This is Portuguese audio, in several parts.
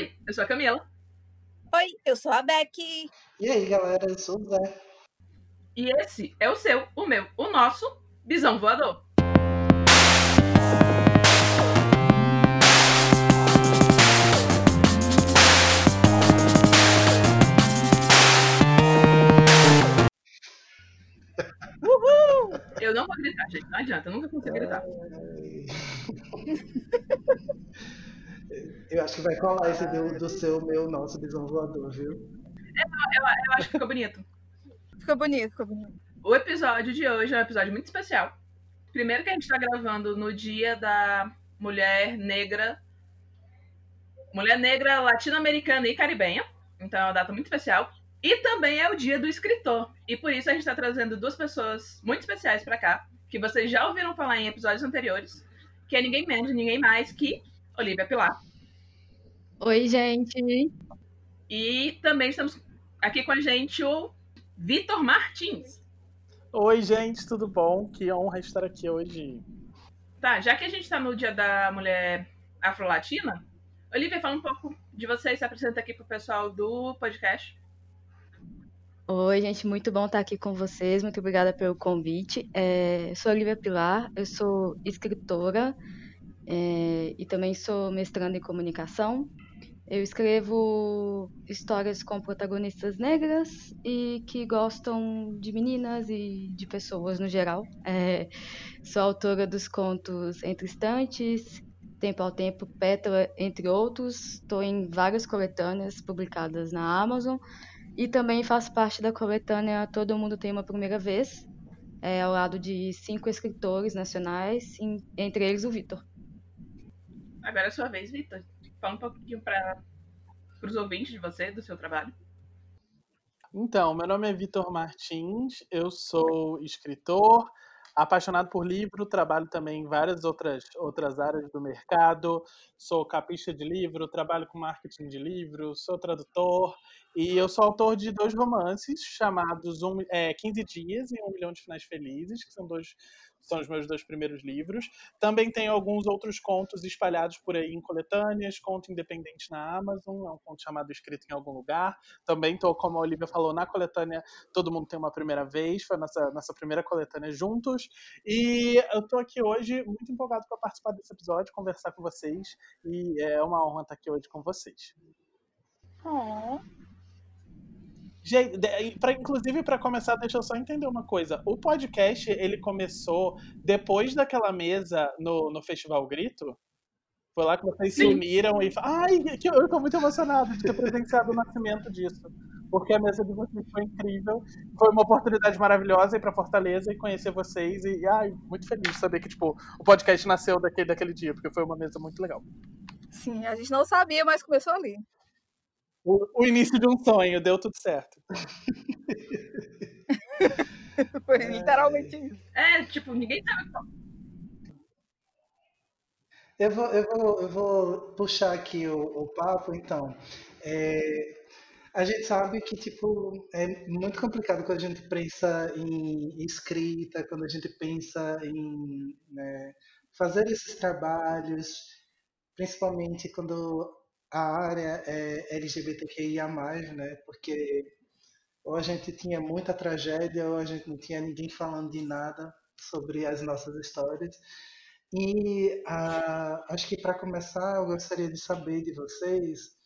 Oi, eu sou a Camila. Oi, eu sou a Becky. E aí, galera, eu sou o Zé. E esse é o seu, o meu, o nosso Bisão Voador. Uhul! Eu não vou gritar, gente. Não adianta, eu nunca consigo gritar. Eu acho que vai colar esse do, do seu, meu, nosso bisão voador, viu? Eu, eu acho que ficou bonito. Ficou bonito, ficou bonito. O episódio de hoje é um episódio muito especial. Primeiro que a gente está gravando no dia da mulher negra. Mulher negra latino-americana e caribenha. Então é uma data muito especial. E também é o dia do escritor. E por isso a gente está trazendo duas pessoas muito especiais para cá, que vocês já ouviram falar em episódios anteriores, que é ninguém menos, ninguém mais que Olivia Pilar. Oi, gente. E também estamos aqui com a gente o Vitor Martins. Oi, gente, tudo bom? Que honra estar aqui hoje. Tá, já que a gente está no dia da mulher afro-latina, Olivia, fala um pouco de você e se apresenta aqui pro pessoal do podcast. Oi, gente, muito bom estar aqui com vocês. Muito obrigada pelo convite. É, sou Olivia Pilar, eu sou escritora é, e também sou mestranda em comunicação. Eu escrevo histórias com protagonistas negras e que gostam de meninas e de pessoas no geral. É, sou autora dos contos Entre Estantes, Tempo ao Tempo, Pétala, entre outros. Estou em várias coletâneas publicadas na Amazon. E também faço parte da coletânea Todo Mundo Tem Uma Primeira Vez, é, ao lado de cinco escritores nacionais, entre eles o Vitor. Agora é a sua vez, Vitor. Fala um pouquinho para os ouvintes de você, do seu trabalho. Então, meu nome é Vitor Martins, eu sou escritor, apaixonado por livro, trabalho também em várias outras, outras áreas do mercado, sou capista de livro, trabalho com marketing de livro, sou tradutor e eu sou autor de dois romances chamados um, é, 15 Dias e Um Milhão de Finais Felizes, que são dois são os meus dois primeiros livros. Também tenho alguns outros contos espalhados por aí em coletâneas, conto independente na Amazon, é um conto chamado Escrito em Algum Lugar. Também estou, como a Olivia falou, na coletânea Todo Mundo Tem Uma Primeira Vez, foi a nossa, nossa primeira coletânea juntos. E eu estou aqui hoje muito empolgado para participar desse episódio, conversar com vocês, e é uma honra estar aqui hoje com vocês. Oh. Gente, pra, inclusive, para começar, deixa eu só entender uma coisa. O podcast, ele começou depois daquela mesa no, no Festival Grito? Foi lá que vocês Sim. se uniram e falaram, ai, que, eu tô muito emocionado de ter presenciado o nascimento disso. Porque a mesa de vocês foi incrível. Foi uma oportunidade maravilhosa ir para Fortaleza e conhecer vocês. E, ai, muito feliz de saber que, tipo, o podcast nasceu daquele, daquele dia, porque foi uma mesa muito legal. Sim, a gente não sabia, mas começou ali. O, o início de um sonho, deu tudo certo. Foi literalmente isso. É, tipo, ninguém sabe qual. Eu vou, eu vou, eu vou puxar aqui o, o papo, então. É, a gente sabe que tipo é muito complicado quando a gente pensa em escrita, quando a gente pensa em né, fazer esses trabalhos, principalmente quando a área é LGBTQIA+, né? Porque ou a gente tinha muita tragédia ou a gente não tinha ninguém falando de nada sobre as nossas histórias. E ah, acho que para começar eu gostaria de saber de vocês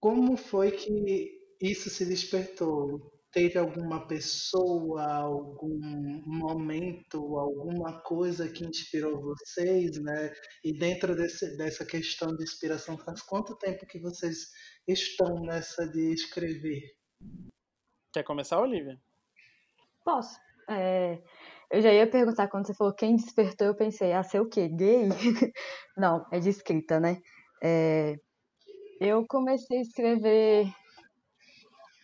como foi que isso se despertou? Teve alguma pessoa, algum momento, alguma coisa que inspirou vocês, né? E dentro desse, dessa questão de inspiração, faz quanto tempo que vocês estão nessa de escrever? Quer começar, Olivia? Posso. É, eu já ia perguntar quando você falou quem despertou, eu pensei, ah, ser o quê? Gay? Não, é de escrita, né? É, eu comecei a escrever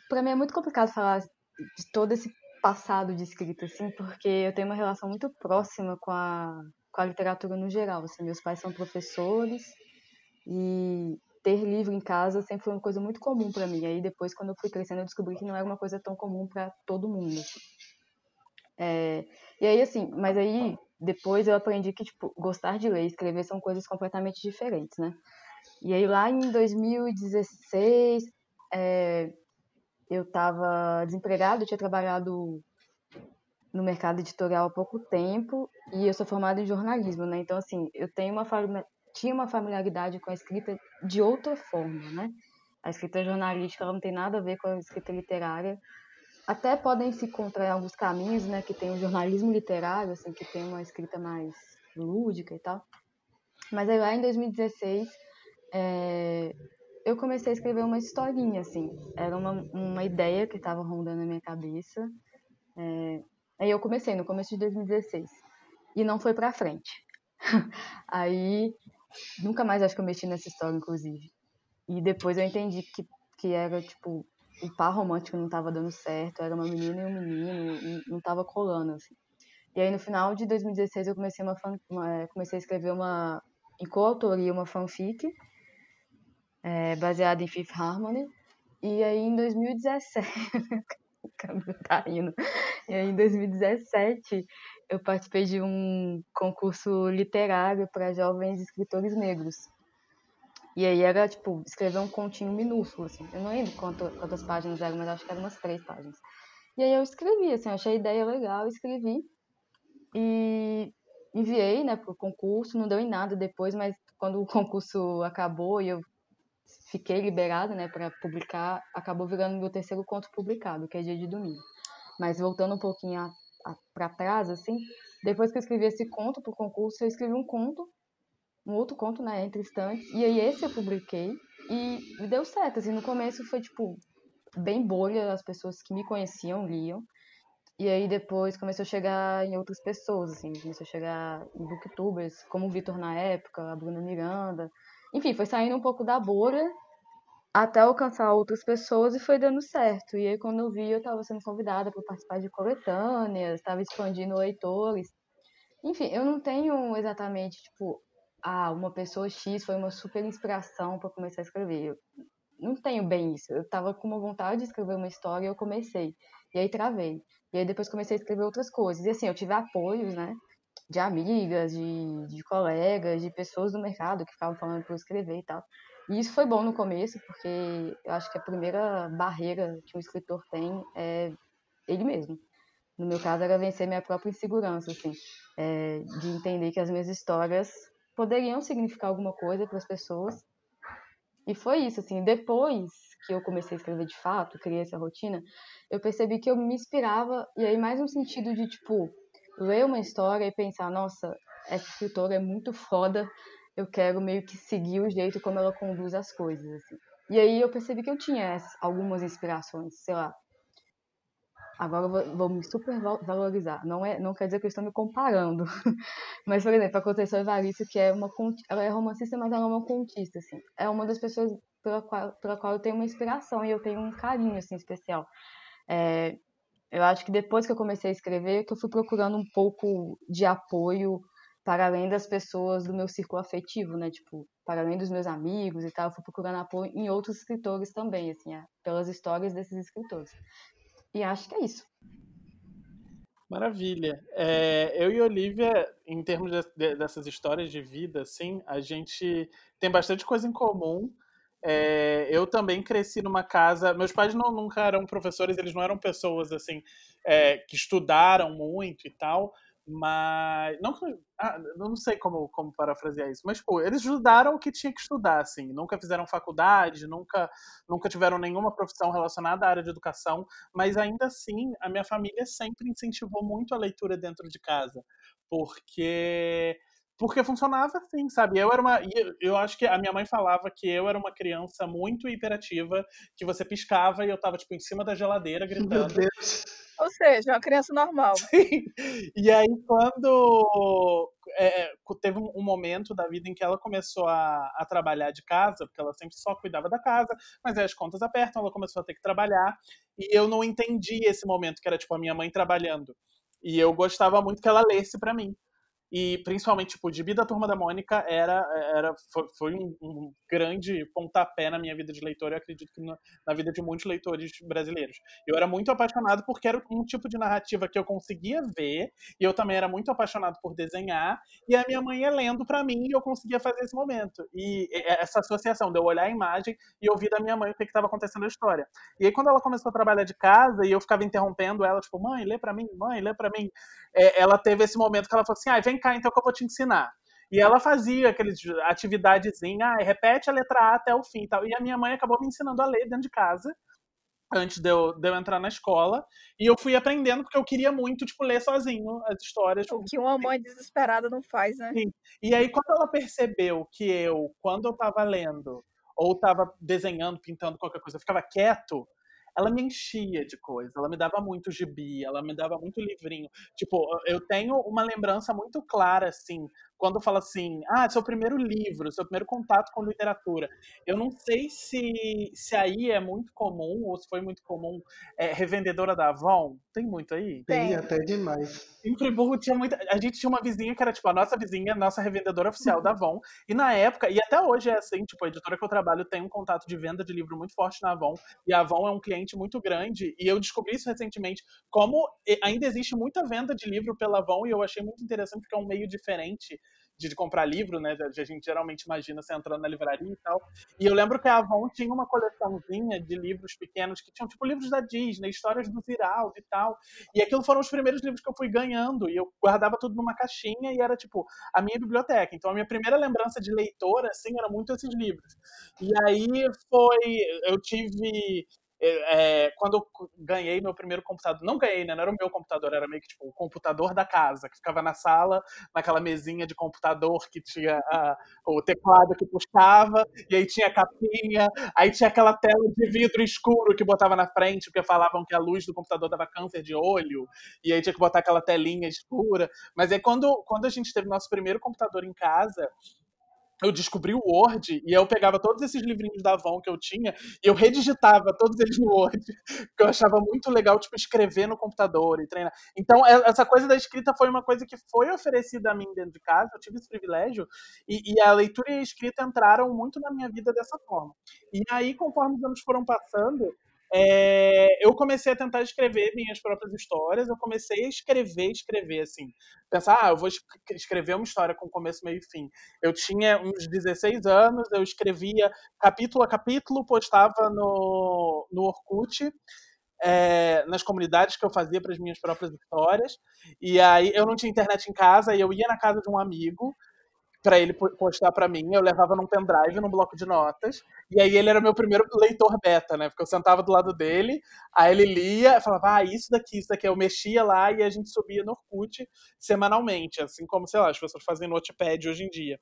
para mim é muito complicado falar de todo esse passado de escrita, assim, porque eu tenho uma relação muito próxima com a, com a literatura no geral. Assim, meus pais são professores e ter livro em casa sempre foi uma coisa muito comum para mim. Aí depois, quando eu fui crescendo, eu descobri que não era uma coisa tão comum para todo mundo. Assim. É, e aí, assim, mas aí depois eu aprendi que, tipo, gostar de ler e escrever são coisas completamente diferentes, né? E aí lá em 2016, é, eu estava desempregado, tinha trabalhado no mercado editorial há pouco tempo e eu sou formada em jornalismo, né? Então, assim, eu tenho uma tinha uma familiaridade com a escrita de outra forma, né? A escrita jornalística ela não tem nada a ver com a escrita literária. Até podem se encontrar alguns caminhos, né? Que tem o jornalismo literário, assim, que tem uma escrita mais lúdica e tal. Mas aí lá em 2016, é, eu comecei a escrever uma historinha, assim. Era uma, uma ideia que estava rondando na minha cabeça. É, aí eu comecei no começo de 2016. E não foi pra frente. aí, nunca mais acho que eu mexi nessa história, inclusive. E depois eu entendi que, que era, tipo, o par romântico não estava dando certo. Era uma menina e um menino, não estava colando, assim. E aí, no final de 2016, eu comecei, uma, fan, uma comecei a escrever uma, em coautoria, uma fanfic é, baseado em Fifth Harmony. E aí em 2017, o câmbio tá indo. E aí em 2017 eu participei de um concurso literário para jovens escritores negros. E aí era, tipo, escrever um continho minúsculo, assim. Eu não lembro quanto, quantas páginas eram, mas acho que eram umas três páginas. E aí eu escrevi, assim, eu achei a ideia legal, escrevi. E enviei, né, pro concurso, não deu em nada depois, mas quando o concurso acabou e eu fiquei liberada, né, para publicar, acabou virando meu terceiro conto publicado, que é dia de domingo. Mas voltando um pouquinho para trás, assim, depois que eu escrevi esse conto para o concurso, eu escrevi um conto, um outro conto, né, entre instantes, e aí esse eu publiquei e deu certo, assim, no começo foi, tipo, bem bolha, as pessoas que me conheciam liam, e aí depois começou a chegar em outras pessoas, assim, começou a chegar em booktubers, como o Vitor na época, a Bruna Miranda, enfim, foi saindo um pouco da bolha até alcançar outras pessoas e foi dando certo. E aí, quando eu vi, eu estava sendo convidada para participar de coletâneas, estava expandindo leitores. Enfim, eu não tenho exatamente, tipo, ah, uma pessoa X foi uma super inspiração para começar a escrever. Eu não tenho bem isso. Eu estava com uma vontade de escrever uma história e eu comecei. E aí travei. E aí depois comecei a escrever outras coisas. E assim, eu tive apoios, né? De amigas, de, de colegas, de pessoas do mercado que ficavam falando para eu escrever e tal. E isso foi bom no começo, porque eu acho que a primeira barreira que um escritor tem é ele mesmo. No meu caso, era vencer minha própria insegurança, assim, é, de entender que as minhas histórias poderiam significar alguma coisa para as pessoas. E foi isso, assim. Depois que eu comecei a escrever de fato, criei essa rotina, eu percebi que eu me inspirava, e aí mais no sentido de, tipo, ler uma história e pensar, nossa, essa escritora é muito foda, eu quero meio que seguir o jeito como ela conduz as coisas, assim. E aí eu percebi que eu tinha algumas inspirações, sei lá. Agora eu vou, vou me super valorizar. Não, é, não quer dizer que eu estou me comparando. mas, por exemplo, a Conceição Evaristo, que é uma ela é romancista, mas ela é uma contista, assim. É uma das pessoas pela qual, pela qual eu tenho uma inspiração e eu tenho um carinho, assim, especial. É, eu acho que depois que eu comecei a escrever, que eu fui procurando um pouco de apoio para além das pessoas do meu círculo afetivo, né? Tipo, para além dos meus amigos e tal, eu fui procurando apoio em outros escritores também, assim, é, pelas histórias desses escritores. E acho que é isso. Maravilha. É, eu e Olivia, em termos de, de, dessas histórias de vida, assim, a gente tem bastante coisa em comum. É, eu também cresci numa casa. Meus pais não, nunca eram professores, eles não eram pessoas assim é, que estudaram muito e tal, mas. Não, ah, não sei como, como parafrasear isso, mas, pô, eles estudaram o que tinha que estudar, assim. Nunca fizeram faculdade, nunca, nunca tiveram nenhuma profissão relacionada à área de educação, mas ainda assim, a minha família sempre incentivou muito a leitura dentro de casa, porque porque funcionava assim, sabe? Eu era uma. Eu acho que a minha mãe falava que eu era uma criança muito hiperativa, que você piscava e eu tava, tipo, em cima da geladeira gritando. Meu Deus. Ou seja, uma criança normal. Sim. E aí, quando é, teve um momento da vida em que ela começou a, a, trabalhar de casa, porque ela sempre só cuidava da casa, mas aí as contas apertam, ela começou a ter que trabalhar, e eu não entendi esse momento, que era tipo a minha mãe trabalhando. E eu gostava muito que ela lesse para mim. E principalmente, tipo, o Gibi da Turma da Mônica era, era, foi, foi um, um, grande pontapé na minha vida de leitor, eu acredito que na, na, vida de muitos leitores brasileiros. Eu era muito apaixonado porque era um tipo de narrativa que eu conseguia ver, e eu também era muito apaixonado por desenhar, e a minha mãe ia lendo para mim e eu conseguia fazer esse momento. E essa associação de eu olhar a imagem e ouvir da minha mãe o que estava acontecendo na história. E aí, quando ela começou a trabalhar de casa e eu ficava interrompendo ela, tipo, mãe, lê para mim, mãe, lê para mim, é, ela teve esse momento que ela falou assim: ah, vem cá então que eu vou te ensinar. E ela fazia aqueles atividadezinha, ah, repete a letra A até o fim e tal. E a minha mãe acabou me ensinando a ler dentro de casa, antes de eu, de eu entrar na escola. E eu fui aprendendo porque eu queria muito, tipo, ler sozinho as histórias. O que uma mãe desesperada não faz, né? Sim. E aí, quando ela percebeu que eu, quando eu tava lendo, ou tava desenhando, pintando qualquer coisa, eu ficava quieto, ela me enchia de coisa, ela me dava muito gibi, ela me dava muito livrinho. Tipo, eu tenho uma lembrança muito clara, assim, quando fala assim, ah, seu primeiro livro, seu primeiro contato com literatura. Eu não sei se, se aí é muito comum, ou se foi muito comum, é, revendedora da Avon. Tem muito aí? Tem, Tem até demais. Em Friburgo tinha muita. A gente tinha uma vizinha que era, tipo, a nossa vizinha, nossa revendedora oficial da Avon. E na época, e até hoje é assim, tipo, a editora que eu trabalho tem um contato de venda de livro muito forte na Avon. E a Avon é um cliente muito grande. E eu descobri isso recentemente, como ainda existe muita venda de livro pela Avon, e eu achei muito interessante porque é um meio diferente de comprar livro, né? A gente geralmente imagina você entrando na livraria e tal. E eu lembro que a Avon tinha uma coleçãozinha de livros pequenos que tinham tipo livros da Disney, histórias do Ziraldo e tal. E aquilo foram os primeiros livros que eu fui ganhando. E eu guardava tudo numa caixinha e era tipo a minha biblioteca. Então a minha primeira lembrança de leitora, assim, era muito esses livros. E aí foi. Eu tive é, quando eu ganhei meu primeiro computador, não ganhei, né? Não era o meu computador, era meio que tipo o computador da casa, que ficava na sala, naquela mesinha de computador que tinha a, o teclado que puxava, e aí tinha a capinha, aí tinha aquela tela de vidro escuro que botava na frente, porque falavam que a luz do computador dava câncer de olho, e aí tinha que botar aquela telinha escura. Mas aí quando, quando a gente teve nosso primeiro computador em casa, eu descobri o Word e eu pegava todos esses livrinhos da Avon que eu tinha e eu redigitava todos eles no Word, porque eu achava muito legal, tipo, escrever no computador e treinar. Então, é, essa coisa da escrita foi uma coisa que foi oferecida a mim dentro de casa, eu tive esse privilégio, e, e a leitura e a escrita entraram muito na minha vida dessa forma. E aí, conforme os anos foram passando, é, eu comecei a tentar escrever minhas próprias histórias, eu comecei a escrever, escrever, assim. Pensar, ah, eu vou escrever uma história com começo, meio e fim. Eu tinha uns 16 anos, eu escrevia capítulo a capítulo, postava no, no Orkut, é, nas comunidades que eu fazia para as minhas próprias histórias. E aí eu não tinha internet em casa, e eu ia na casa de um amigo, para ele postar para mim, eu levava num pendrive, num bloco de notas, e aí ele era meu primeiro leitor beta, né? Porque eu sentava do lado dele, aí ele lia, falava, ah, isso daqui, isso daqui. Eu mexia lá e a gente subia no Orkut semanalmente, assim como, sei lá, as pessoas fazem Notepad hoje em dia.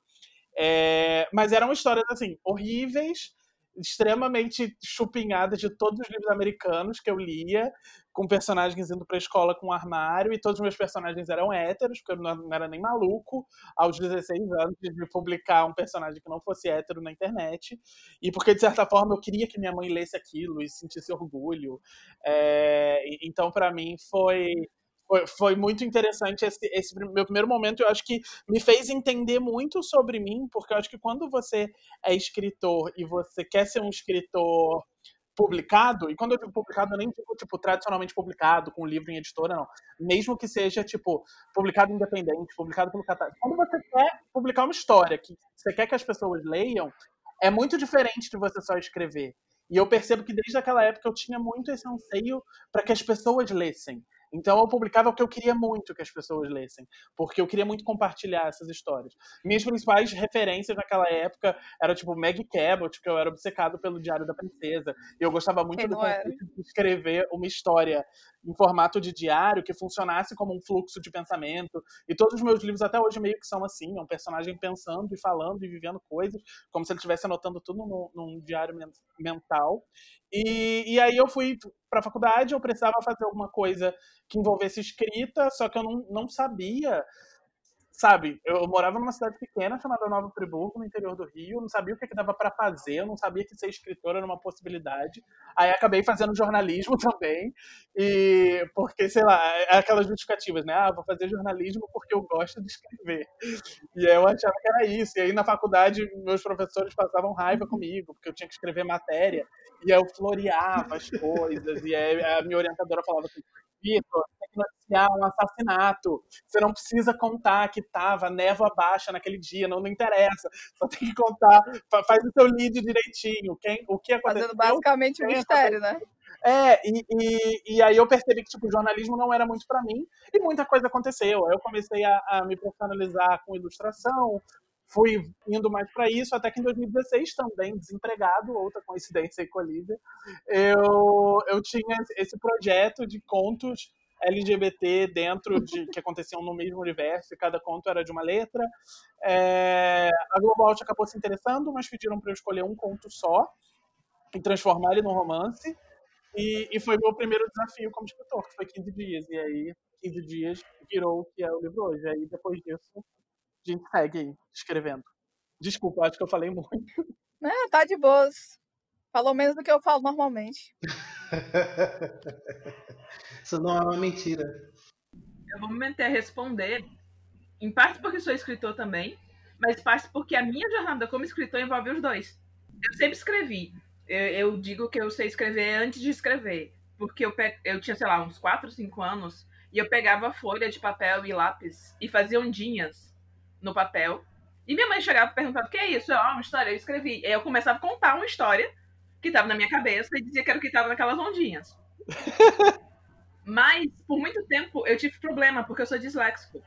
É... Mas eram histórias, assim, horríveis, extremamente chupinhadas de todos os livros americanos que eu lia, com personagens indo pra escola com um armário, e todos os meus personagens eram héteros, porque eu não era nem maluco aos 16 anos de publicar um personagem que não fosse hétero na internet, e porque, de certa forma, eu queria que minha mãe lesse aquilo e sentisse orgulho. É, então, para mim, foi foi, muito interessante esse, esse meu primeiro momento. Eu acho que me fez entender muito sobre mim, porque eu acho que quando você é escritor e você quer ser um escritor publicado, e quando eu digo publicado, eu nem digo, tipo, tradicionalmente publicado, com livro em editora, não. Mesmo que seja, tipo, publicado independente, publicado pelo Catarse. Quando você quer publicar uma história que você quer que as pessoas leiam, é muito diferente de você só escrever. E eu percebo que desde aquela época eu tinha muito esse anseio para que as pessoas lessem. Então eu publicava o que eu queria muito que as pessoas lessem, porque eu queria muito compartilhar essas histórias. Minhas principais referências naquela época eram tipo Meg Cabot, que eu era obcecado pelo Diário da Princesa, e eu gostava muito do conceito de escrever uma história em formato de diário que funcionasse como um fluxo de pensamento. E todos os meus livros até hoje meio que são assim, é um personagem pensando e falando e vivendo coisas, como se ele estivesse anotando tudo num, num diário mental. E, e aí eu fui para a faculdade, eu precisava fazer alguma coisa que envolvesse escrita, só que eu não, não sabia sabe, eu morava numa cidade pequena chamada Nova Friburgo, no interior do Rio, não sabia o que, que dava para fazer, eu não sabia que ser escritora era uma possibilidade. Aí acabei fazendo jornalismo também, e porque, sei lá, é aquelas justificativas, né? Ah, vou fazer jornalismo porque eu gosto de escrever. E eu achava que era isso. E aí na faculdade meus professores passavam raiva comigo, porque eu tinha que escrever matéria, e eu floreava as coisas, e aí a minha orientadora falava assim, Vitor, noticiar um assassinato. Você não precisa contar que tava névoa baixa naquele dia, não, não interessa. Só tem que contar, faz o seu lead direitinho. Quem, o que aconteceu? Fazendo basicamente um mistério, né? É, e, e, e, aí eu percebi que tipo, o jornalismo não era muito para mim e muita coisa aconteceu. Aí eu comecei a, a me profissionalizar com ilustração, fui indo mais para isso, até que em 2016 também, desempregado, outra coincidência com a Olivia, eu, eu tinha esse projeto de contos LGBT dentro de que aconteciam no mesmo universo, e cada conto era de uma letra. É, a Out acabou se interessando, mas pediram para eu escolher um conto só e transformar ele num romance. E, e foi meu primeiro desafio como escritor, que foi 15 dias. E aí, 15 dias virou o que é o livro hoje. Aí, depois disso, a gente segue escrevendo. Desculpa, acho que eu falei muito. Não, tá de boas. Falou menos do que eu falo normalmente. Isso não é uma mentira. Eu vou me meter a responder, em parte porque sou escritor também, mas parte porque a minha jornada como escritor envolve os dois. Eu sempre escrevi. Eu, eu digo que eu sei escrever antes de escrever. Porque eu, pe... eu tinha, sei lá, uns 4, 5 anos, e eu pegava folha de papel e lápis e fazia ondinhas no papel. E minha mãe chegava e perguntava: o que é isso? Eu, ah, uma história, eu escrevi. Aí eu começava a contar uma história que estava na minha cabeça e dizia que era o que estava naquelas ondinhas. Mas, por muito tempo, eu tive problema, porque eu sou disléxico.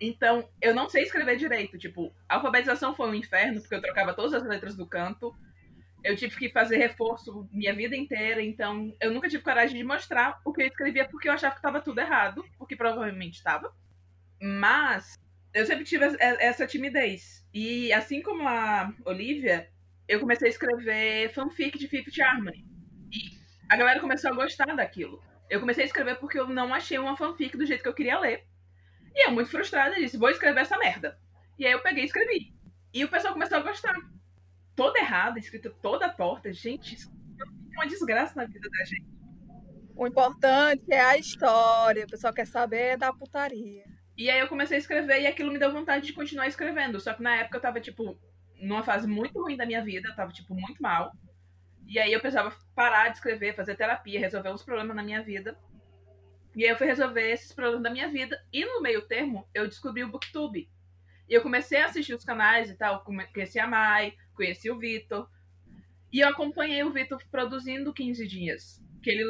Então, eu não sei escrever direito. Tipo, a alfabetização foi um inferno, porque eu trocava todas as letras do canto. Eu tive que fazer reforço minha vida inteira, então eu nunca tive coragem de mostrar o que eu escrevia, porque eu achava que estava tudo errado, porque provavelmente estava. Mas eu sempre tive essa timidez. E assim como a Olivia, eu comecei a escrever fanfic de Fifth Harmony. E a galera começou a gostar daquilo. Eu comecei a escrever porque eu não achei uma fanfic do jeito que eu queria ler. E eu, muito frustrada, disse: vou escrever essa merda. E aí eu peguei e escrevi. E o pessoal começou a gostar. Toda errada, escrita toda torta. Gente, isso é uma desgraça na vida da gente. O importante é a história. O pessoal quer saber da putaria. E aí eu comecei a escrever e aquilo me deu vontade de continuar escrevendo. Só que na época eu tava, tipo, numa fase muito ruim da minha vida, eu tava, tipo, muito mal. E aí eu precisava parar de escrever, fazer terapia, resolver uns problemas na minha vida. E aí eu fui resolver esses problemas da minha vida. E no meio termo, eu descobri o Booktube. E eu comecei a assistir os canais e tal. Conheci a Mai, conheci o Vitor. E eu acompanhei o Vitor produzindo 15 dias. Que ele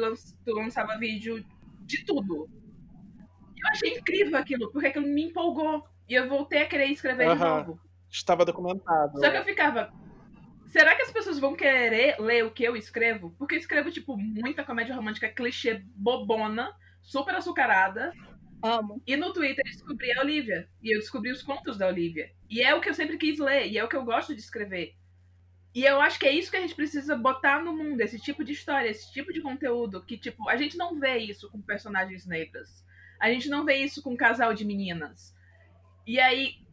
lançava vídeo de tudo eu achei incrível aquilo, porque aquilo me empolgou. E eu voltei a querer escrever uhum. de novo. Estava documentado. Só que eu ficava. Será que as pessoas vão querer ler o que eu escrevo? Porque eu escrevo, tipo, muita comédia romântica clichê bobona, super açucarada. Amo. E no Twitter eu descobri a Olivia. E eu descobri os contos da Olivia. E é o que eu sempre quis ler. E é o que eu gosto de escrever. E eu acho que é isso que a gente precisa botar no mundo, esse tipo de história, esse tipo de conteúdo. Que, tipo, a gente não vê isso com personagens negras. A gente não vê isso com um casal de meninas. E aí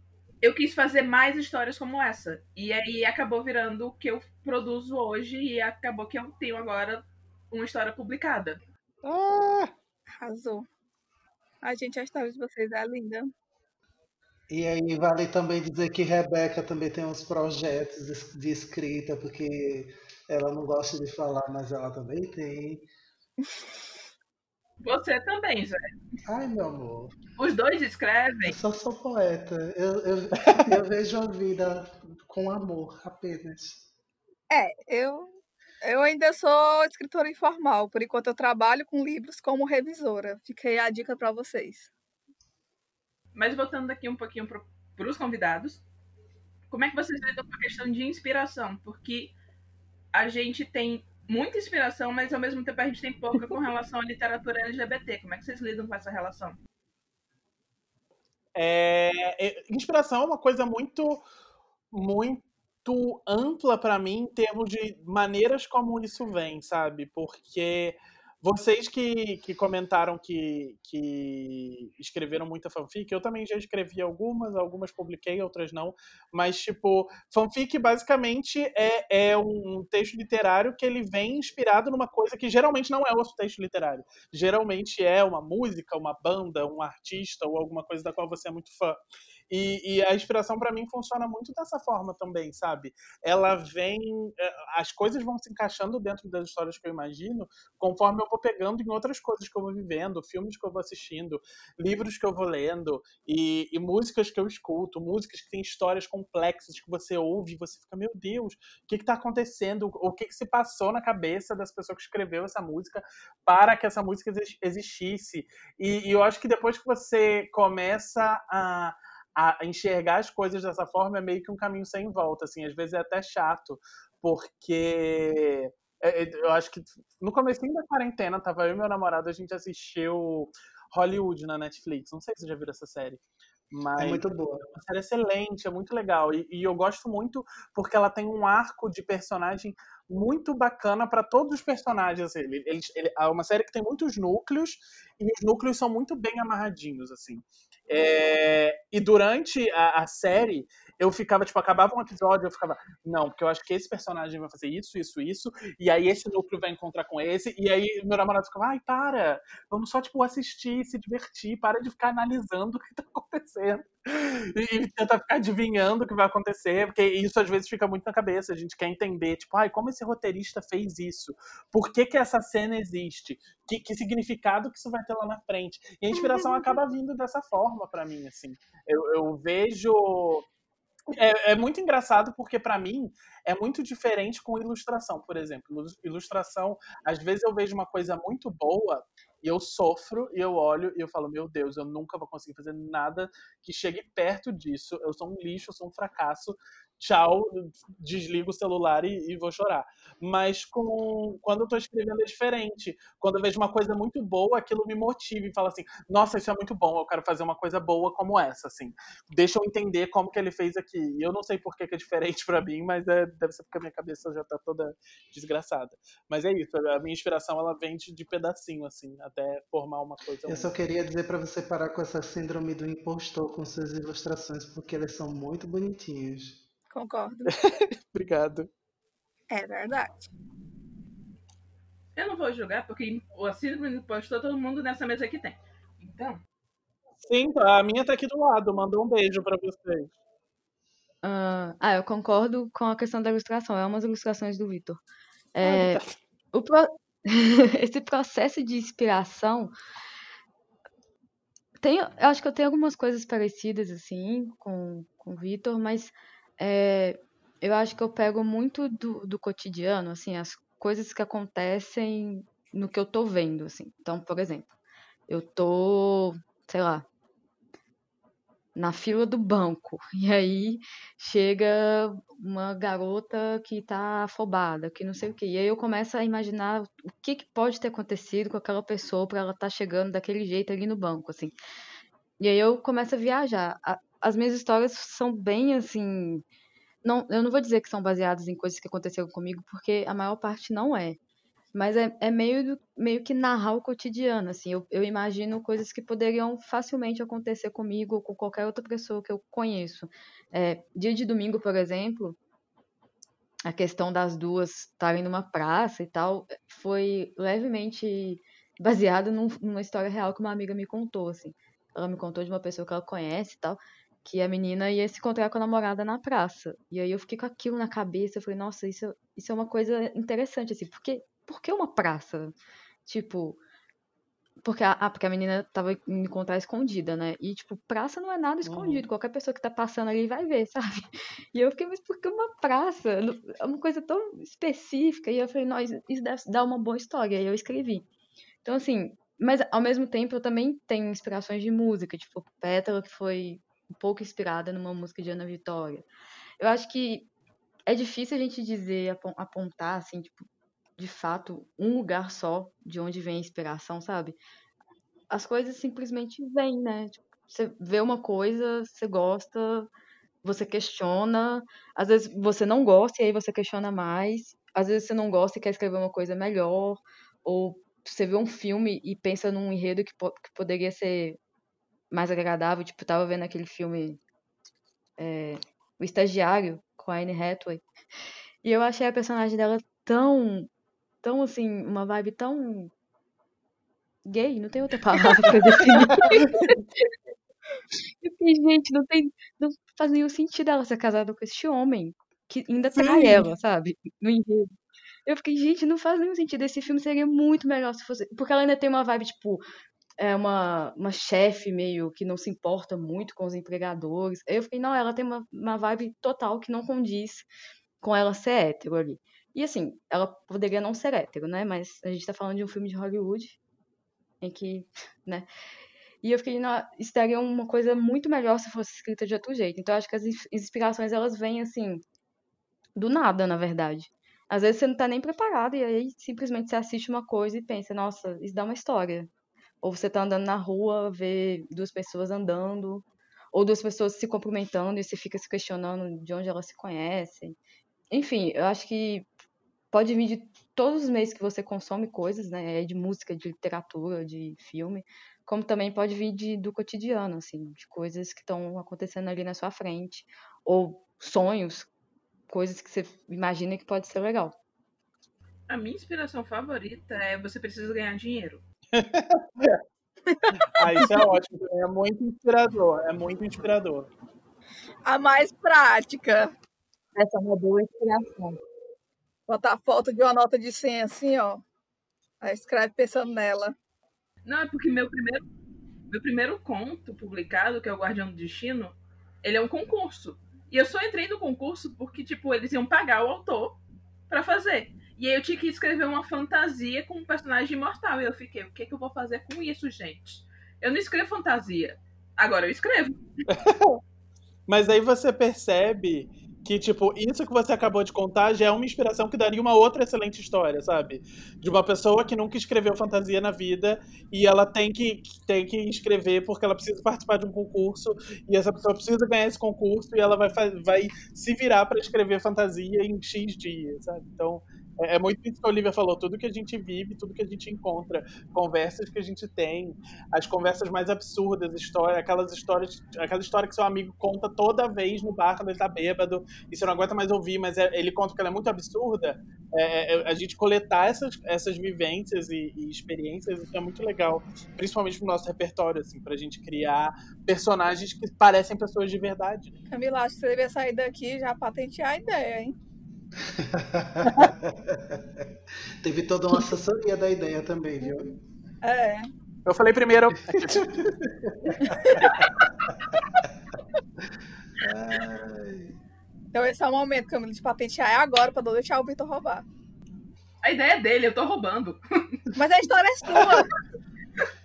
eu quis fazer mais histórias como essa. E aí acabou virando o que eu produzo hoje e acabou que eu tenho agora uma história publicada. Ah! Arrasou. A gente, a história de vocês é linda. E aí vale também dizer que Rebeca também tem uns projetos de escrita, porque ela não gosta de falar, mas ela também tem. Você também, Zé. Ai, meu amor. Os dois escrevem. Eu só sou poeta. Eu, eu, eu vejo a vida com amor apenas. É, eu, eu ainda sou escritora informal. Por enquanto, eu trabalho com livros como revisora. Fiquei a dica para vocês. Mas voltando aqui um pouquinho para os convidados, como é que vocês lidam com a questão de inspiração? Porque a gente tem muita inspiração, mas ao mesmo tempo a gente tem pouca com relação à literatura LGBT. Como é que vocês lidam com essa relação? É, é, inspiração é uma coisa muito, muito ampla para mim em termos de maneiras como isso vem, sabe? Porque Vocês que, que comentaram que, que escreveram muita fanfic, eu também já escrevi algumas, algumas publiquei, outras não. Mas, tipo, fanfic basicamente é, é um texto literário que ele vem inspirado numa coisa que geralmente não é outro texto literário. Geralmente é uma música, uma banda, um artista ou alguma coisa da qual você é muito fã. E, e a inspiração para mim funciona muito dessa forma também, sabe? Ela vem. Eh, as coisas vão se encaixando dentro das histórias que eu imagino, conforme eu vou pegando em outras coisas que eu vou vivendo, filmes que eu vou assistindo, livros que eu vou lendo, e, e músicas que eu escuto, músicas que têm histórias complexas que você ouve e você fica, meu Deus, o que está acontecendo? O que, que se passou na cabeça dessa pessoa que escreveu essa música para que essa música existisse? E, e eu acho que depois que você começa a a enxergar as coisas dessa forma é meio que um caminho sem volta, assim, às vezes é até chato, porque é, é, eu acho que no começo da quarentena, tava eu e meu namorado, a gente assistiu Hollywood na Netflix, não sei se você já viu essa série. Mas é muito boa. É uma série excelente, é muito legal. E, e eu gosto muito porque ela tem um arco de personagem muito bacana para todos os personagens. Ele, ele, ele, é uma série que tem muitos núcleos e os núcleos são muito bem amarradinhos, assim. É, e durante a, a, série, eu ficava, tipo, acabava um episódio, eu ficava, não, porque eu acho que esse personagem vai fazer isso, isso, isso, e aí esse núcleo vai encontrar com esse, e aí meu namorado ficava, ai, para, vamos só, tipo, assistir, se divertir, para de ficar analisando o que tá acontecendo. E, e tentar ficar adivinhando o que vai acontecer, porque isso às vezes fica muito na cabeça, a gente quer entender, tipo, ai, como esse roteirista fez isso? Por que que essa cena existe? Que, que significado que isso vai ter lá na frente? E a inspiração acaba vindo dessa forma para mim, assim. Eu, eu vejo é, é, muito engraçado porque, para mim, é muito diferente com ilustração, por exemplo. Ilustração, às vezes eu vejo uma coisa muito boa e eu sofro e eu olho e eu falo: Meu Deus, eu nunca vou conseguir fazer nada que chegue perto disso. Eu sou um lixo, eu sou um fracasso tchau, desligo o celular e, e, vou chorar. Mas com, quando eu tô escrevendo é diferente. Quando eu vejo uma coisa muito boa, aquilo me motiva e fala assim: nossa, isso é muito bom, eu quero fazer uma coisa boa como essa, assim. Deixa eu entender como que ele fez aqui. E eu não sei por que, que é diferente para mim, mas é, deve ser porque a minha cabeça já tá toda desgraçada. Mas é isso, a minha inspiração ela vem de, de pedacinho, assim, até formar uma coisa. Eu só queria dizer para você parar com essa síndrome do impostor com suas ilustrações, porque elas são muito bonitinhas. Concordo. Obrigado. É verdade. Eu não vou julgar, porque o síndrome do impostor todo mundo nessa mesa aqui tem. Então. Sim, a minha tá aqui do lado. Mandou um beijo para vocês. Uh, ah, eu concordo com a questão da ilustração. É umas ilustrações do Vitor. É, ah, tá. o pro... Esse processo de inspiração. Tem, eu acho que eu tenho algumas coisas parecidas, assim, com, com o Vitor, mas é, eu acho que eu pego muito do, do cotidiano, assim, as coisas que acontecem no que eu tô vendo, assim. Então, por exemplo, eu tô, sei lá, na fila do banco. E aí chega uma garota que tá afobada, que não sei o quê. E aí eu começo a imaginar o que, que pode ter acontecido com aquela pessoa para ela estar tá chegando daquele jeito ali no banco, assim. E aí eu começo a viajar as minhas histórias são bem assim. Não, eu não vou dizer que são baseadas em coisas que aconteceram comigo, porque a maior parte não é. Mas é, é meio, meio que narrar o cotidiano, assim. Eu, eu imagino coisas que poderiam facilmente acontecer comigo ou com qualquer outra pessoa que eu conheço. É, dia de domingo, por exemplo, a questão das duas estarem numa praça e tal, foi levemente baseada num, numa história real que uma amiga me contou, assim. Ela me contou de uma pessoa que ela conhece e tal que a menina ia se encontrar com a namorada na praça. E aí eu fiquei com aquilo na cabeça, eu falei, nossa, isso, isso é uma coisa interessante, assim, porque, por que uma praça? Tipo, porque a, ah, porque a menina tava me encontrar escondida, né? E, tipo, praça não é nada escondido. Uhum. Qualquer pessoa que tá passando ali vai ver, sabe? E eu fiquei, mas por que uma praça? É uma coisa tão específica. E eu falei, nossa, isso deve dar uma boa história. E eu escrevi. Então, assim, mas ao mesmo tempo eu também tenho inspirações de música, tipo, Pétala, que foi um pouco inspirada numa música de Ana Vitória. Eu acho que é difícil a gente dizer, apontar, assim, tipo, de fato, um lugar só de onde vem a inspiração, sabe? As coisas simplesmente vêm, né? Tipo, você vê uma coisa, você gosta, você questiona, às vezes você não gosta e aí você questiona mais, às vezes você não gosta e quer escrever uma coisa melhor, ou você vê um filme e pensa num enredo que, po que poderia ser mais agradável. Tipo, tava vendo aquele filme é, O Estagiário, com a Anne Hathaway. E eu achei a personagem dela tão, tão assim, uma vibe tão gay, não tem outra palavra pra definir. eu fiquei, gente, não tem, não faz nenhum sentido ela ser casada com esse homem que ainda trai ela, sabe? No enredo. Eu fiquei, gente, não faz nenhum sentido. Esse filme seria muito melhor se fosse. Porque ela ainda tem uma vibe, tipo, é uma, uma chefe meio que não se importa muito com os empregadores. Eu fiquei, não, ela tem uma, uma vibe total que não condiz com ela ser hétero ali. E assim, ela poderia não ser hétero, né? Mas a gente tá falando de um filme de Hollywood em que, né? E eu fiquei, não, isso daria uma coisa muito melhor se fosse escrita de outro jeito. Então, eu acho que as inspirações, elas vêm, assim, do nada, na verdade. Às vezes você não tá nem preparado e aí simplesmente você assiste uma coisa e pensa, nossa, isso dá uma história. Ou você tá andando na rua, vê duas pessoas andando, ou duas pessoas se cumprimentando e você fica se questionando de onde elas se conhecem. Enfim, eu acho que pode vir de todos os meios que você consome coisas, né? É de música, de literatura, de filme, como também pode vir de, do cotidiano, assim, de coisas que estão acontecendo ali na sua frente, ou sonhos, coisas que você imagina que pode ser legal. A minha inspiração favorita é você precisa ganhar dinheiro. ah, isso é ótimo, é muito inspirador, é muito inspirador. A mais prática. Essa é uma boa inspiração. Botar foto de uma nota de 100 assim, ó. Aí escreve pensando nela. Não, é porque meu primeiro, meu primeiro conto publicado, que é o Guardião do Destino, ele é um concurso. E eu só entrei no concurso porque, tipo, eles iam pagar o autor para fazer. E aí eu tinha que escrever uma fantasia com um personagem imortal. E eu fiquei, o que, que eu vou fazer com isso, gente? Eu não escrevo fantasia. Agora eu escrevo. Mas aí você percebe que, tipo, isso que você acabou de contar já é uma inspiração que daria uma outra excelente história, sabe? De uma pessoa que nunca escreveu fantasia na vida e ela tem que, tem que escrever porque ela precisa participar de um concurso e essa pessoa precisa ganhar esse concurso e ela vai, vai se virar para escrever fantasia em X dias, sabe? Então, é, é muito isso que a Olivia falou, tudo que a gente vive, tudo que a gente encontra, conversas que a gente tem, as conversas mais absurdas, história, aquelas histórias, aquela história que seu amigo conta toda vez no bar quando ele tá bêbado, e você não aguenta mais ouvir, mas é, ele conta que ela é muito absurda, é, é, é, a gente coletar essas, essas vivências e, e experiências, é muito legal, principalmente pro nosso repertório, assim, pra gente criar personagens que parecem pessoas de verdade. Camila, acho que você deveria sair daqui já patentear a ideia, hein? Teve toda uma assessoria da ideia também, viu? É. Eu falei primeiro. então esse é o momento, Camila, de patentear é agora, pra não deixar o Vitor roubar. A ideia é dele, eu tô roubando. Mas a história é sua.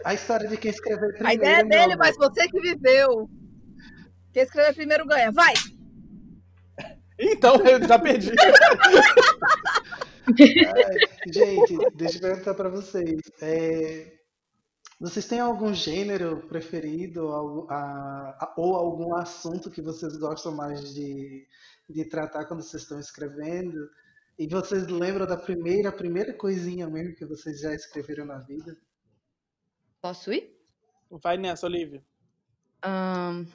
A história de quem escreveu primeiro. A ideia é dele, mas você que viveu. Quem escreveu primeiro ganha. Vai! Então, eu já perdi. Ai, gente, deixa eu perguntar para vocês. É, vocês têm algum gênero preferido ou, a, ou algum assunto que vocês gostam mais de, de tratar quando vocês estão escrevendo? E vocês lembram da primeira, primeira coisinha mesmo que vocês já escreveram na vida? Posso ir? Vai nessa, Olivia. Um,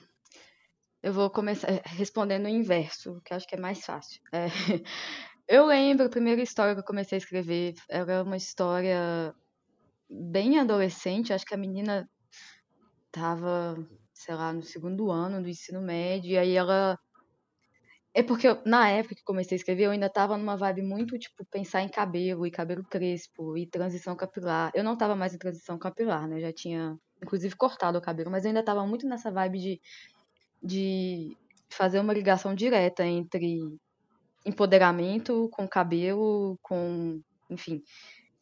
eu vou começar eh, respondendo o inverso, que acho que é mais fácil. É, eu lembro, a primeira história que eu comecei a escrever era uma história bem adolescente. Acho que a menina estava, sei lá, no segundo ano do ensino médio, e aí ela. É porque eu, na época que comecei a escrever, eu ainda estava numa vibe muito, tipo, pensar em cabelo e cabelo crespo e transição capilar. Eu não estava mais em transição capilar, né? Eu já tinha, inclusive, cortado o cabelo, mas eu ainda estava muito nessa vibe de de fazer uma ligação direta entre empoderamento com cabelo, com, enfim,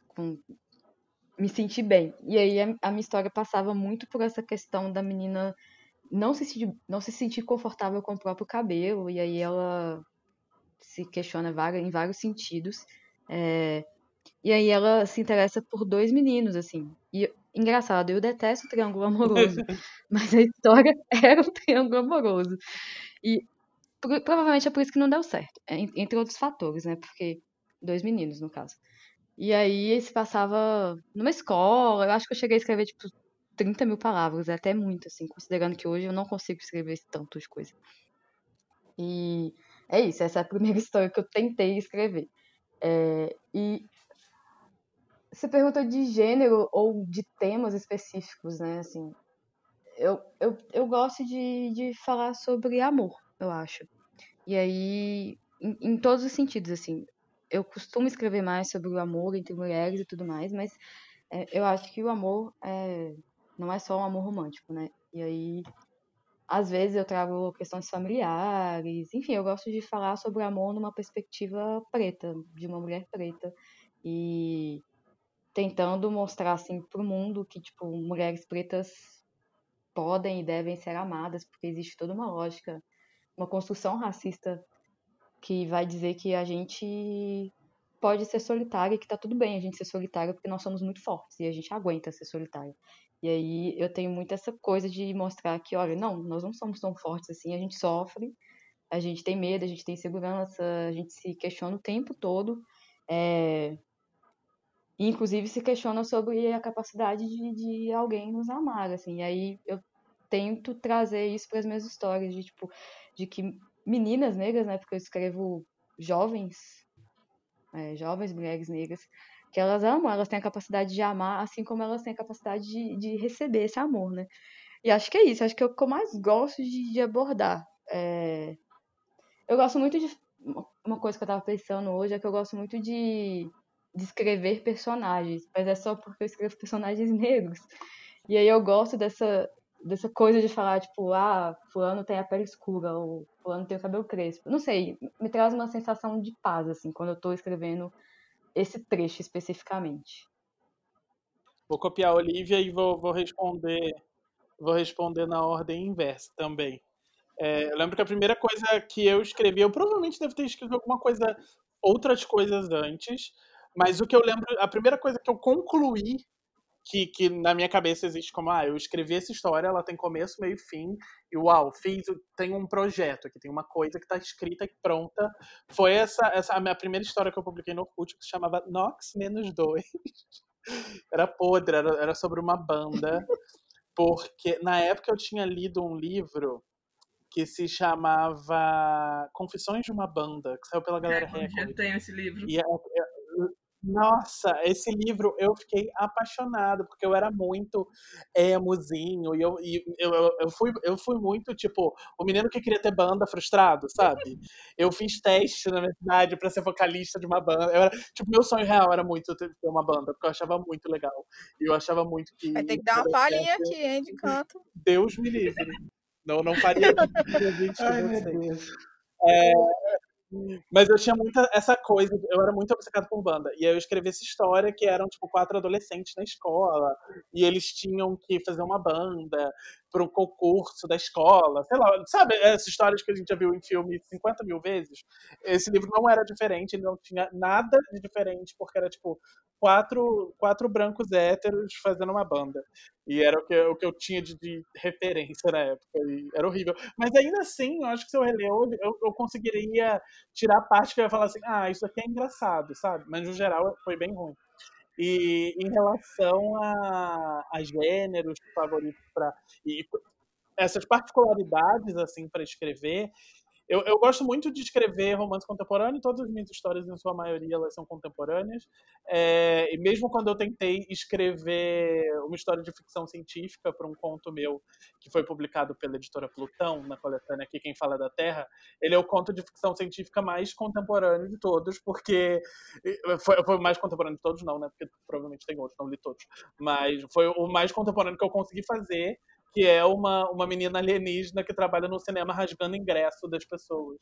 com me sentir bem. E aí a, a minha história passava muito por essa questão da menina não se sentir, não se sentir confortável com o próprio cabelo, e aí ela se questiona em vários sentidos. É, e aí ela se interessa por dois meninos, assim. E engraçado, eu detesto triângulo amoroso, mas a história era um triângulo amoroso. E provavelmente é por isso que não deu certo, entre outros fatores, né? Porque dois meninos, no caso. E aí se passava numa escola, eu acho que eu cheguei a escrever, tipo, 30 mil palavras, é até muito, assim, considerando que hoje eu não consigo escrever tanto de coisa. E é isso, essa é a primeira história que eu tentei escrever. É, e você perguntou de gênero ou de temas específicos, né? Assim, eu, eu, eu gosto de, de falar sobre amor, eu acho. E aí, em, em todos os sentidos, assim. Eu costumo escrever mais sobre o amor entre mulheres e tudo mais, mas é, eu acho que o amor é, não é só um amor romântico, né? E aí, às vezes eu trago questões familiares, enfim, eu gosto de falar sobre amor numa perspectiva preta, de uma mulher preta. E tentando mostrar assim para o mundo que tipo mulheres pretas podem e devem ser amadas porque existe toda uma lógica, uma construção racista que vai dizer que a gente pode ser solitária e que tá tudo bem a gente ser solitária porque nós somos muito fortes e a gente aguenta ser solitária. E aí eu tenho muito essa coisa de mostrar que, olha, não, nós não somos tão fortes assim, a gente sofre, a gente tem medo, a gente tem segurança, a gente se questiona o tempo todo. É, inclusive, se questiona sobre a capacidade de, de alguém nos amar, assim. E aí eu tento trazer isso para as minhas histórias, de, tipo, de que meninas negras, né, porque eu escrevo jovens, é, jovens mulheres negras, que elas amam, elas têm a capacidade de amar, assim como elas têm a capacidade de, de receber esse amor, né? E acho que é isso, acho que é o que eu mais gosto de, de abordar. É... Eu gosto muito de. Uma coisa que eu tava pensando hoje é que eu gosto muito de de escrever personagens, mas é só porque eu escrevo personagens negros. E aí eu gosto dessa, dessa coisa de falar, tipo, ah, fulano tem a pele escura, ou fulano tem o cabelo crespo. Não sei, me traz uma sensação de paz, assim, quando eu tô escrevendo esse trecho especificamente. Vou copiar a Olivia e vou, vou responder vou responder na ordem inversa também. É, eu lembro que a primeira coisa que eu escrevi, eu provavelmente devo ter escrito alguma coisa, outras coisas antes, mas o que eu lembro, a primeira coisa que eu concluí, que, que na minha cabeça existe como, ah, eu escrevi essa história, ela tem começo, meio e fim, e uau, fiz, tem um projeto aqui, tem uma coisa que está escrita e pronta. Foi essa, essa a minha primeira história que eu publiquei no Orkut, que se chamava Nox menos dois. era podre, era, era sobre uma banda, porque na época eu tinha lido um livro que se chamava Confissões de uma Banda, que saiu pela galera é, Record. Eu tenho esse livro. E é, é, nossa, esse livro eu fiquei apaixonado, porque eu era muito emozinho, e eu, e eu, eu, fui, eu fui muito, tipo, o menino que queria ter banda frustrado, sabe? Eu fiz teste na minha cidade pra ser vocalista de uma banda. Eu era, tipo, meu sonho real era muito ter uma banda, porque eu achava muito legal. E eu achava muito que. Vai ter que dar uma palhinha aqui, hein, de canto. Deus me livre. Não, não faria. Ai, meu Deus. É, mas eu tinha muita essa coisa, eu era muito obcecado por banda. E aí eu escrevi essa história que eram, tipo, quatro adolescentes na escola. E eles tinham que fazer uma banda para um concurso da escola. Sei lá, sabe essas histórias que a gente já viu em filme 50 mil vezes? Esse livro não era diferente, ele não tinha nada de diferente, porque era, tipo, quatro, quatro brancos héteros fazendo uma banda. E era o que, o que eu tinha de, de referência na época. Era horrível. Mas ainda assim, eu acho que se eu reler hoje, eu, eu conseguiria tirar a parte que eu ia falar assim, ah, isso aqui é engraçado, sabe? Mas no geral foi bem ruim. E em relação a, a gêneros favoritos para essas particularidades assim para escrever, eu, eu gosto muito de escrever romance contemporâneo, todas as minhas histórias, em sua maioria, elas são contemporâneas. É, e mesmo quando eu tentei escrever uma história de ficção científica para um conto meu, que foi publicado pela editora Plutão, na coletânea Aqui Quem Fala da Terra, ele é o conto de ficção científica mais contemporâneo de todos, porque. Foi, o mais contemporâneo de todos, não, né? Porque provavelmente tem outros, não li todos. Mas foi o mais contemporâneo que eu consegui fazer que é uma, uma menina alienígena que trabalha no cinema rasgando ingresso das pessoas.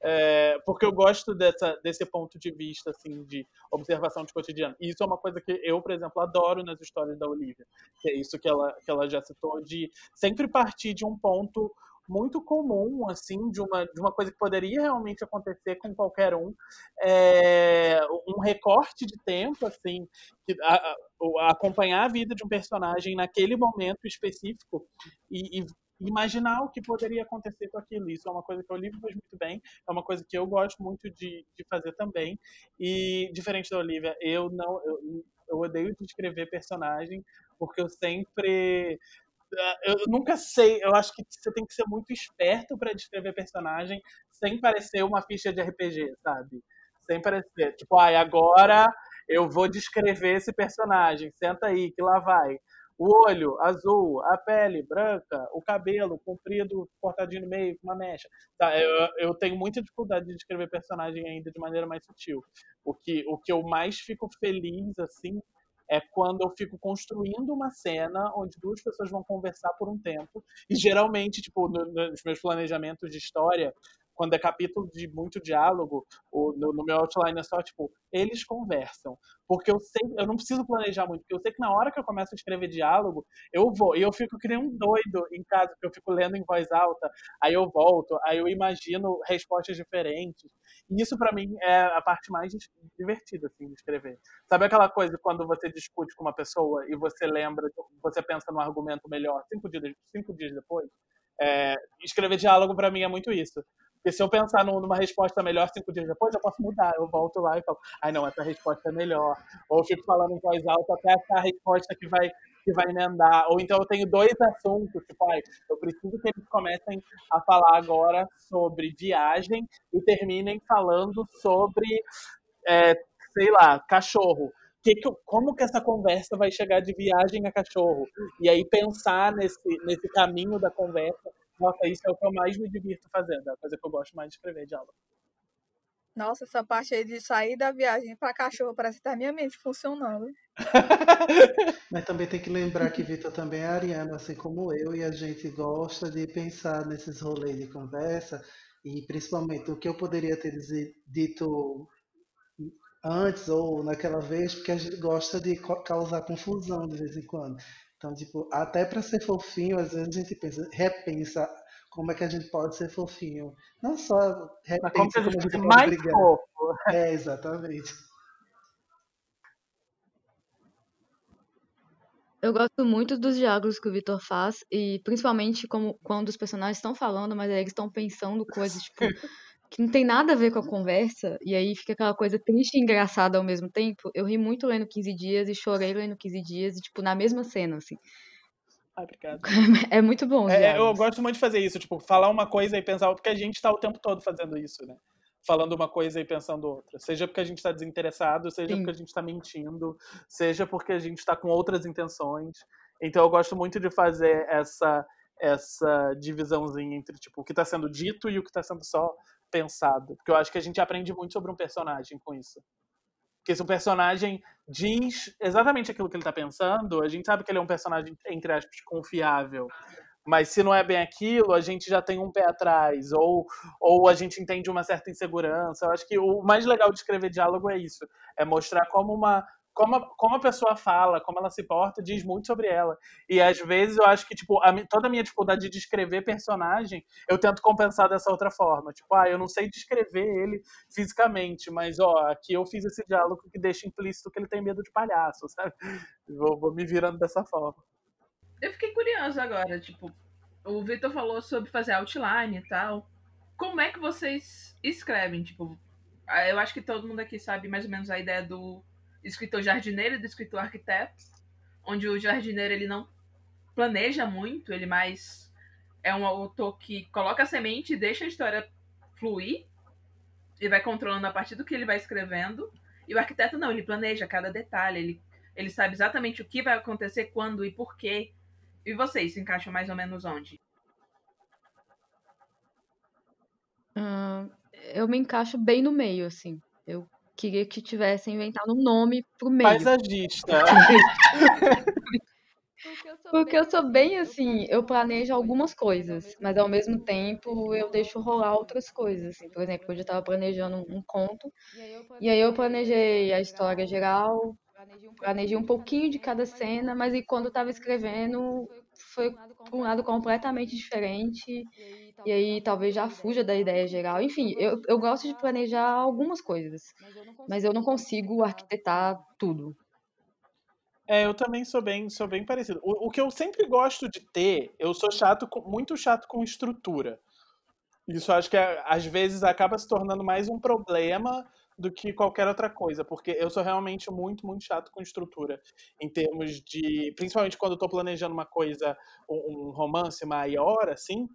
É, porque eu gosto dessa, desse ponto de vista assim de observação de cotidiano. E isso é uma coisa que eu, por exemplo, adoro nas histórias da Olivia, que é isso que ela, que ela já citou, de sempre partir de um ponto muito comum, assim, de uma, de uma coisa que poderia realmente acontecer com qualquer um, é, um recorte de tempo, assim, que, a, a, acompanhar a vida de um personagem naquele momento específico e, e imaginar o que poderia acontecer com aquilo. Isso é uma coisa que o livro faz muito bem, é uma coisa que eu gosto muito de, de fazer também. E, diferente da Olivia, eu não. Eu, eu odeio descrever personagem, porque eu sempre eu nunca sei, eu acho que você tem que ser muito esperto para descrever personagem sem parecer uma ficha de RPG, sabe? Sem parecer, tipo, ai, ah, agora eu vou descrever esse personagem, senta aí, que lá vai. O olho azul, a pele branca, o cabelo comprido, cortadinho no meio, com uma mecha. Tá, eu, eu tenho muita dificuldade de descrever personagem ainda de maneira mais sutil. O que, o que eu mais fico feliz, assim, é quando eu fico construindo uma cena onde duas pessoas vão conversar por um tempo. E geralmente, tipo, no, nos meus planejamentos de história, quando é capítulo de muito diálogo, o, no, no, meu outline é só, tipo, eles conversam. Porque eu sei, eu não preciso planejar muito, porque eu sei que na hora que eu começo a escrever diálogo, eu vou, e eu fico que nem um doido em casa, porque eu fico lendo em voz alta, aí eu volto, aí eu imagino respostas diferentes. E isso para mim é a parte mais divertida, assim, de escrever. Sabe aquela coisa quando você discute com uma pessoa e você lembra, você pensa num argumento melhor cinco dias, cinco dias depois? É, escrever diálogo para mim é muito isso. Porque se eu pensar numa resposta melhor cinco dias depois, eu posso mudar. Eu volto lá e falo, ai não, essa resposta é melhor. Ou eu fico falando em voz alta até achar a resposta que vai, que vai emendar. Ou então eu tenho dois assuntos, tipo, ai, eu preciso que eles comecem a falar agora sobre viagem e terminem falando sobre, é, sei lá, cachorro. Que que, como que essa conversa vai chegar de viagem a cachorro? E aí pensar nesse, nesse caminho da conversa nossa, isso é o que eu mais me divirto fazendo. É a coisa que eu gosto mais de escrever de aula. Nossa, essa parte aí de sair da viagem para cachorro parece que tá minha mente funcionando. Mas também tem que lembrar que Vitor também é ariano, assim como eu, e a gente gosta de pensar nesses rolês de conversa, e principalmente o que eu poderia ter dito antes ou naquela vez, porque a gente gosta de causar confusão de vez em quando. Então, tipo, até para ser fofinho, às vezes a gente pensa, repensa como é que a gente pode ser fofinho. Não só repensa como, como a gente pode mais brigar. Fofo. É, exatamente. Eu gosto muito dos diálogos que o Vitor faz, e principalmente como, quando os personagens estão falando, mas eles estão pensando coisas, tipo, que não tem nada a ver com a conversa, e aí fica aquela coisa triste e engraçada ao mesmo tempo. Eu ri muito lendo 15 dias e chorei lendo 15 dias, e, tipo, na mesma cena, assim. Ah, obrigado. É muito bom. É, eu gosto muito de fazer isso, tipo, falar uma coisa e pensar, porque a gente tá o tempo todo fazendo isso, né? Falando uma coisa e pensando outra. Seja porque a gente está desinteressado, seja Sim. porque a gente está mentindo, seja porque a gente está com outras intenções. Então eu gosto muito de fazer essa essa divisãozinha entre tipo o que está sendo dito e o que está sendo só pensado. Porque eu acho que a gente aprende muito sobre um personagem com isso. Porque se o personagem diz exatamente aquilo que ele está pensando, a gente sabe que ele é um personagem, entre aspas, confiável. Mas se não é bem aquilo, a gente já tem um pé atrás, ou, ou a gente entende uma certa insegurança. Eu acho que o mais legal de escrever diálogo é isso: é mostrar como uma como a, como a pessoa fala, como ela se porta, diz muito sobre ela. E às vezes eu acho que, tipo, a, toda a minha dificuldade de descrever personagem, eu tento compensar dessa outra forma. Tipo, ah, eu não sei descrever ele fisicamente, mas, ó, aqui eu fiz esse diálogo que deixa implícito que ele tem medo de palhaço, sabe? Vou, vou me virando dessa forma. Eu fiquei curiosa agora, tipo, o Victor falou sobre fazer outline e tal. Como é que vocês escrevem? Tipo, eu acho que todo mundo aqui sabe mais ou menos a ideia do escritor jardineiro e do escritor arquiteto, onde o jardineiro ele não planeja muito, ele mais é um autor que coloca a semente e deixa a história fluir e vai controlando a partir do que ele vai escrevendo. E o arquiteto não, ele planeja cada detalhe, ele, ele sabe exatamente o que vai acontecer, quando e por quê. E vocês se encaixam mais ou menos onde? Uh, eu me encaixo bem no meio, assim. Eu queria que tivesse inventado um nome pro meio. Paisagista. Porque eu sou bem assim, eu planejo algumas coisas, mas ao mesmo tempo eu deixo rolar outras coisas. Assim. Por exemplo, hoje eu estava planejando um conto, e aí eu planejei a história geral, planejei um pouquinho de cada cena, mas e quando eu estava escrevendo foi para um lado completamente diferente, e aí talvez já fuja da ideia geral. Enfim, eu, eu gosto de planejar algumas coisas, mas eu não consigo arquitetar tudo. É, eu também sou bem, sou bem parecido. O, o que eu sempre gosto de ter, eu sou chato, com, muito chato com estrutura. Isso acho que às vezes acaba se tornando mais um problema do que qualquer outra coisa, porque eu sou realmente muito, muito chato com estrutura, em termos de, principalmente quando eu tô planejando uma coisa, um, romance maior, assim,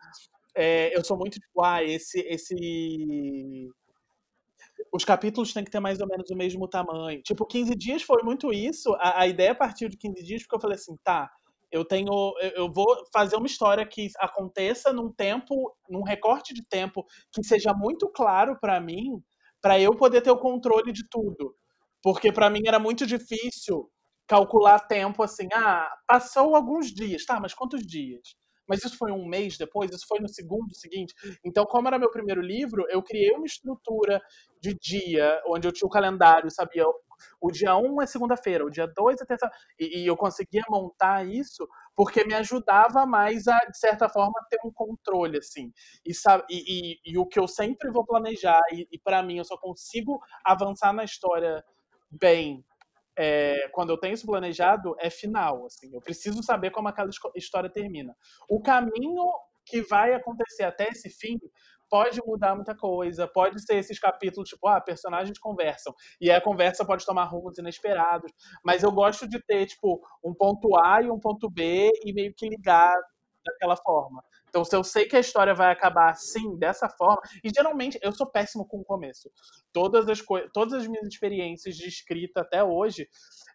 é, eu sou muito tipo, ah, esse, esse os capítulos têm que ter mais ou menos o mesmo tamanho. Tipo, 15 dias foi muito isso. A, a ideia partiu de 15 dias porque eu falei assim, tá, eu tenho. Eu, eu vou fazer uma história que aconteça num tempo, num recorte de tempo que seja muito claro para mim, para eu poder ter o controle de tudo. Porque para mim era muito difícil calcular tempo assim, ah, passou alguns dias, tá, mas quantos dias? Mas isso foi um mês depois, isso foi no segundo seguinte. Então, como era meu primeiro livro, eu criei uma estrutura de dia, onde eu tinha o calendário, sabia? O dia 1 um é segunda-feira, o dia 2 é terça e, e eu conseguia montar isso porque me ajudava mais a, de certa forma, ter um controle, assim. E, sabe, e, e, e o que eu sempre vou planejar, e, e para mim eu só consigo avançar na história bem é, quando eu tenho isso planejado, é final. Assim, eu preciso saber como aquela história termina. O caminho que vai acontecer até esse fim pode mudar muita coisa, pode ser esses capítulos, tipo, ah, personagens conversam, e a conversa pode tomar rumos inesperados, mas eu gosto de ter, tipo, um ponto A e um ponto B e meio que ligar daquela forma. Então, se eu sei que a história vai acabar assim, dessa forma, e geralmente eu sou péssimo com o começo. Todas as, todas as minhas experiências de escrita até hoje,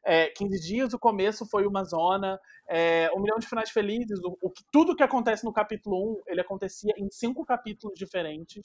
é, 15 dias, o começo foi uma zona, é, um milhão de finais felizes, o, o, tudo que acontece no capítulo 1, ele acontecia em cinco capítulos diferentes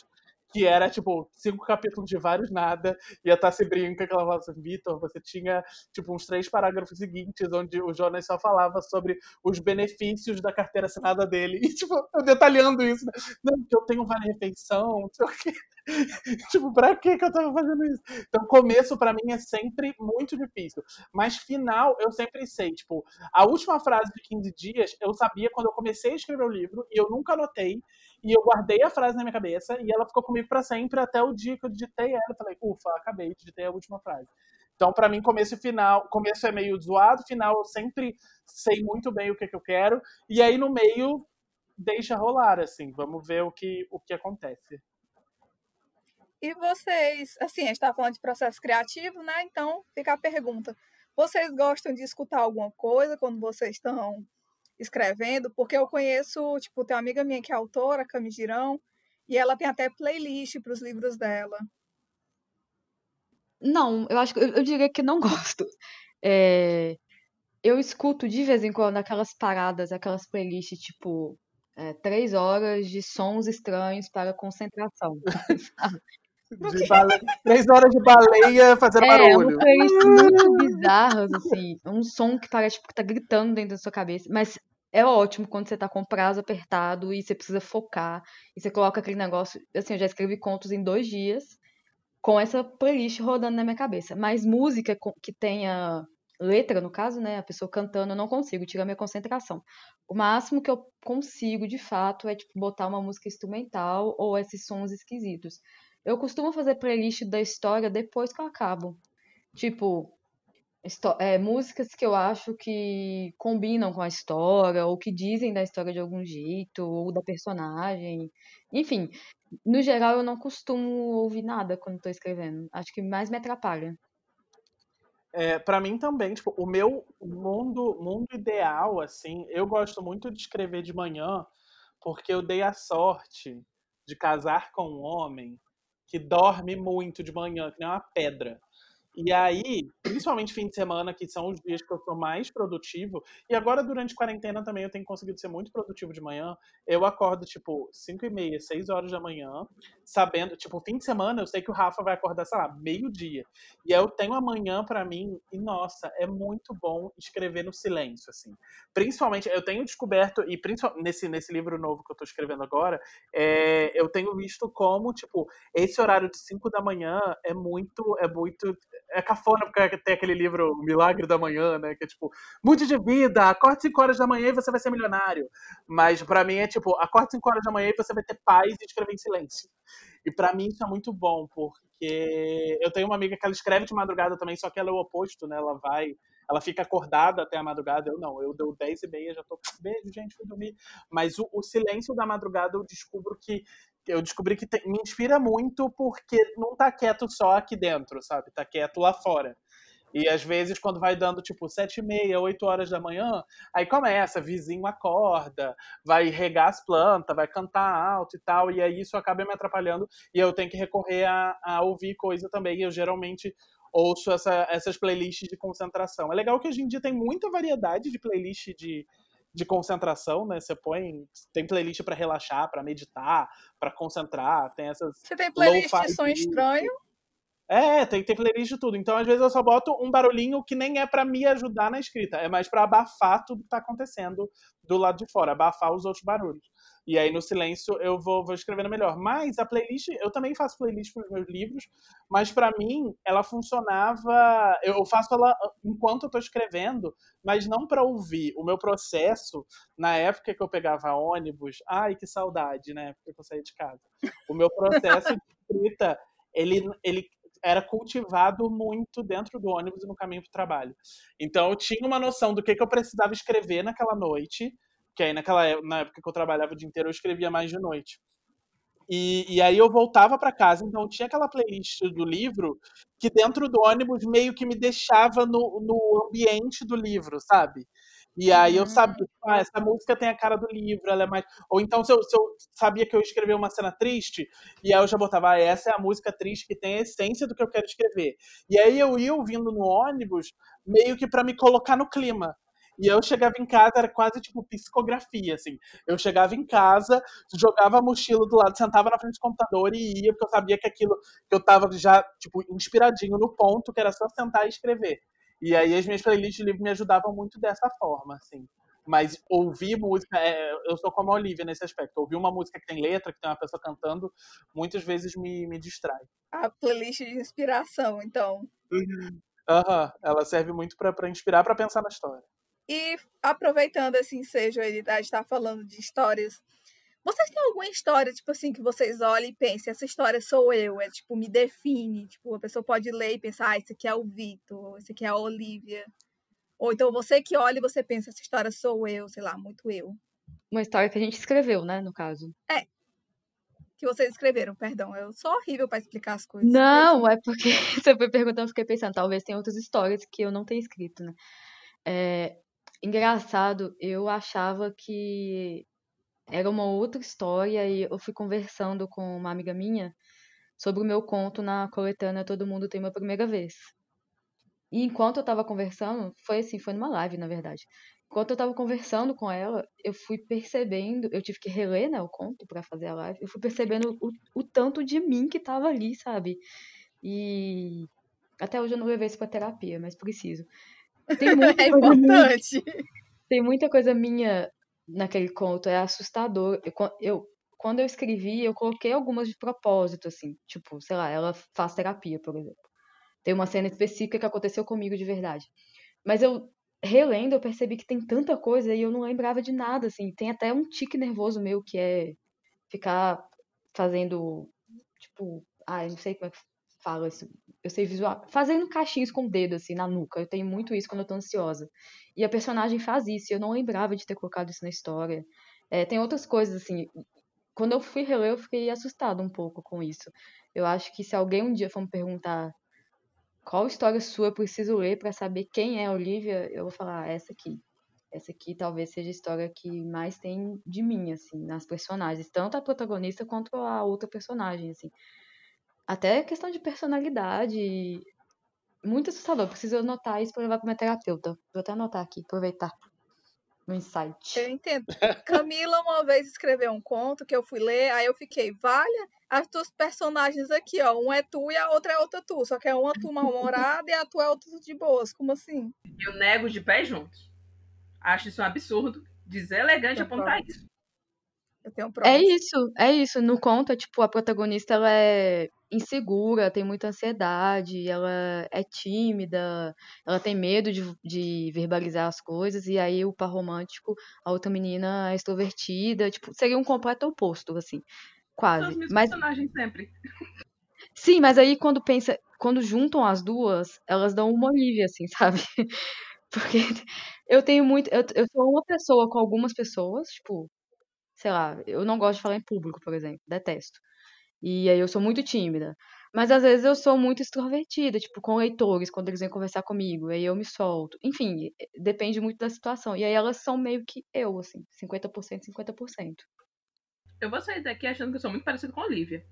que era, tipo, cinco capítulos de vários nada, e a Tassi brinca que ela fala assim, Vitor, você tinha, tipo, uns três parágrafos seguintes, onde o Jonas só falava sobre os benefícios da carteira assinada dele, e, tipo, eu detalhando isso, né? Não, que eu tenho vale refeição, não sei o quê. tipo, pra que que eu tava fazendo isso? Então, começo para mim é sempre muito difícil, mas final eu sempre sei, tipo, a última frase de 15 dias eu sabia quando eu comecei a escrever o livro, e eu nunca anotei, e eu guardei a frase na minha cabeça e ela ficou comigo para sempre até o dia que eu digitei ela. Eu falei, ufa, acabei, digitei a última frase. Então, para mim, começo e final, começo é meio zoado, final eu sempre sei muito bem o que, que eu quero, e aí no meio deixa rolar, assim, vamos ver o que, o que acontece. E vocês, assim, a gente tá falando de processo criativo, né? Então fica a pergunta: vocês gostam de escutar alguma coisa quando vocês estão escrevendo, porque eu conheço, tipo, tem uma amiga minha que é autora, Cami Girão, e ela tem até playlist para os livros dela. Não, eu acho que eu, eu diria que não gosto. É, eu escuto de vez em quando aquelas paradas, aquelas playlists, tipo, é, três horas de sons estranhos para concentração. De. Três horas de baleia fazendo é, barulho. É, muito bizarras, assim. Um som que parece tipo, que tá gritando dentro da sua cabeça. Mas é ótimo quando você tá com o prazo apertado e você precisa focar. E você coloca aquele negócio. Assim, eu já escrevi contos em dois dias com essa playlist rodando na minha cabeça. Mas música que tenha letra, no caso, né? A pessoa cantando, eu não consigo, tira minha concentração. O máximo que eu consigo, de fato, é tipo botar uma música instrumental ou esses sons esquisitos. Eu costumo fazer playlist da história depois que eu acabo. Tipo, é, músicas que eu acho que combinam com a história, ou que dizem da história de algum jeito, ou da personagem. Enfim, no geral eu não costumo ouvir nada quando estou escrevendo. Acho que mais me atrapalha. É, para mim também, tipo, o meu mundo, mundo ideal, assim, eu gosto muito de escrever de manhã, porque eu dei a sorte de casar com um homem que dorme muito de manhã, que nem uma pedra. E aí, principalmente fim de semana, que são os dias que eu sou mais produtivo, e agora durante quarentena também eu tenho conseguido ser muito produtivo de manhã. Eu acordo, tipo, 5 e meia, 6 horas da manhã, sabendo, tipo, fim de semana eu sei que o Rafa vai acordar, sei lá, meio-dia. E aí eu tenho amanhã para mim, e nossa, é muito bom escrever no silêncio, assim. Principalmente, eu tenho descoberto, e principalmente nesse, nesse livro novo que eu tô escrevendo agora, é, eu tenho visto como, tipo, esse horário de 5 da manhã é muito, é muito é cafona, porque tem aquele livro Milagre da Manhã, né? Que é tipo, mude de vida, acorde 5 horas da manhã e você vai ser milionário. Mas para mim é tipo, acorde 5 horas da manhã e você vai ter paz e escrever em silêncio. E para mim isso é muito bom, porque eu tenho uma amiga que ela escreve de madrugada também, só que ela é o oposto, né? Ela vai ela fica acordada até a madrugada. Eu não, eu deu 10 e meia, já tô. Beijo, gente, fui dormir. Mas o, o silêncio da madrugada eu descubro que. Eu descobri que me inspira muito porque não tá quieto só aqui dentro, sabe? Tá quieto lá fora. E às vezes, quando vai dando tipo sete e meia, oito horas da manhã, aí começa, vizinho acorda, vai regar as plantas, vai cantar alto e tal, e aí isso acaba me atrapalhando e eu tenho que recorrer a, a ouvir coisa também. E eu geralmente ouço essa, essas playlists de concentração. É legal que hoje em dia tem muita variedade de playlist de, de concentração, né? Você põe. Tem playlist para relaxar, para meditar, para concentrar, tem essas. Você tem playlist de som estranho? É, tem, tem playlist de tudo. Então, às vezes, eu só boto um barulhinho que nem é para me ajudar na escrita, é mais para abafar tudo que tá acontecendo do lado de fora, abafar os outros barulhos. E aí, no silêncio, eu vou, vou escrevendo melhor. Mas a playlist, eu também faço playlist para os meus livros, mas para mim, ela funcionava. Eu faço ela enquanto eu tô escrevendo, mas não para ouvir. O meu processo, na época que eu pegava ônibus, ai, que saudade, né? Porque eu saí de casa. O meu processo de escrita ele, ele era cultivado muito dentro do ônibus e no caminho para o trabalho. Então eu tinha uma noção do que, que eu precisava escrever naquela noite, que aí naquela época, na época que eu trabalhava o dia inteiro eu escrevia mais de noite. E, e aí eu voltava para casa, então tinha aquela playlist do livro que dentro do ônibus meio que me deixava no, no ambiente do livro, sabe? E aí eu sabia, ah, essa música tem a cara do livro, ela é mais. Ou então, se eu, se eu sabia que eu ia escrever uma cena triste, e aí eu já botava, ah, essa é a música triste que tem a essência do que eu quero escrever. E aí eu ia ouvindo no ônibus, meio que para me colocar no clima. E eu chegava em casa, era quase tipo psicografia, assim. Eu chegava em casa, jogava a mochila do lado, sentava na frente do computador e ia, porque eu sabia que aquilo, que eu tava já, tipo, inspiradinho no ponto, que era só sentar e escrever. E aí as minhas playlists de livro me ajudavam muito dessa forma, assim. Mas ouvir música, é, eu sou como a Olivia nesse aspecto. Ouvir uma música que tem letra, que tem uma pessoa cantando, muitas vezes me, me distrai. A playlist de inspiração, então. Uhum. Uhum. Ela serve muito para inspirar, para pensar na história. E aproveitando assim, seja a gente está falando de histórias vocês têm alguma história, tipo assim, que vocês olhem e pensem, essa história sou eu, é tipo, me define. Tipo, a pessoa pode ler e pensar, ah, esse aqui é o Vitor, esse aqui é a Olivia. Ou então você que olha e você pensa, essa história sou eu, sei lá, muito eu. Uma história que a gente escreveu, né, no caso. É. Que vocês escreveram, perdão. Eu sou horrível para explicar as coisas. Não, é porque você foi perguntando, eu fiquei pensando, talvez tenha outras histórias que eu não tenha escrito, né? É, engraçado, eu achava que era uma outra história e eu fui conversando com uma amiga minha sobre o meu conto na coletânea Todo Mundo Tem Uma Primeira Vez. E enquanto eu estava conversando, foi assim, foi numa live, na verdade. Enquanto eu estava conversando com ela, eu fui percebendo, eu tive que reler, né, o conto para fazer a live, eu fui percebendo o, o tanto de mim que estava ali, sabe? E até hoje eu não levei isso pra terapia, mas preciso. Tem muita é importante. Minha, tem muita coisa minha naquele conto é assustador. Eu, eu, quando eu escrevi, eu coloquei algumas de propósito, assim, tipo, sei lá, ela faz terapia, por exemplo. Tem uma cena específica que aconteceu comigo de verdade. Mas eu, relendo, eu percebi que tem tanta coisa e eu não lembrava de nada, assim. Tem até um tique nervoso meu que é ficar fazendo, tipo, ah, eu não sei como é que fala isso. Eu sei visual. Fazendo caixinhos com o dedo, assim, na nuca. Eu tenho muito isso quando eu tô ansiosa. E a personagem faz isso. E eu não lembrava de ter colocado isso na história. É, tem outras coisas, assim. Quando eu fui reler, eu fiquei assustada um pouco com isso. Eu acho que se alguém um dia for me perguntar qual história sua eu preciso ler para saber quem é a Olivia, eu vou falar ah, essa aqui. Essa aqui talvez seja a história que mais tem de mim, assim, nas personagens. Tanto a protagonista quanto a outra personagem, assim. Até questão de personalidade. Muito assustador. Preciso anotar isso para levar para minha terapeuta. Vou até anotar aqui, aproveitar. No insight. Eu entendo. Camila uma vez escreveu um conto que eu fui ler, aí eu fiquei, valha, as tuas personagens aqui, ó. Um é tu e a outra é outra tu. Só que é uma tu mal-humorada e a tua é outra de boas. Como assim? Eu nego de pé juntos. Acho isso um absurdo. Deselegante apontar isso. Eu tenho É isso, é isso. No conto, é, tipo, a protagonista ela é insegura, tem muita ansiedade, ela é tímida, ela tem medo de, de verbalizar as coisas, e aí o par romântico, a outra menina é extrovertida, tipo, seria um completo oposto, assim. Quase. São os mas personagens sempre. Sim, mas aí quando pensa, quando juntam as duas, elas dão uma Olivia, assim, sabe? Porque eu tenho muito. Eu, eu sou uma pessoa com algumas pessoas, tipo, sei lá, eu não gosto de falar em público, por exemplo, detesto. E aí eu sou muito tímida. Mas às vezes eu sou muito extrovertida, tipo, com leitores, quando eles vêm conversar comigo, aí eu me solto. Enfim, depende muito da situação. E aí elas são meio que eu, assim, 50%, 50%. Eu vou sair daqui achando que eu sou muito parecida com a Olivia.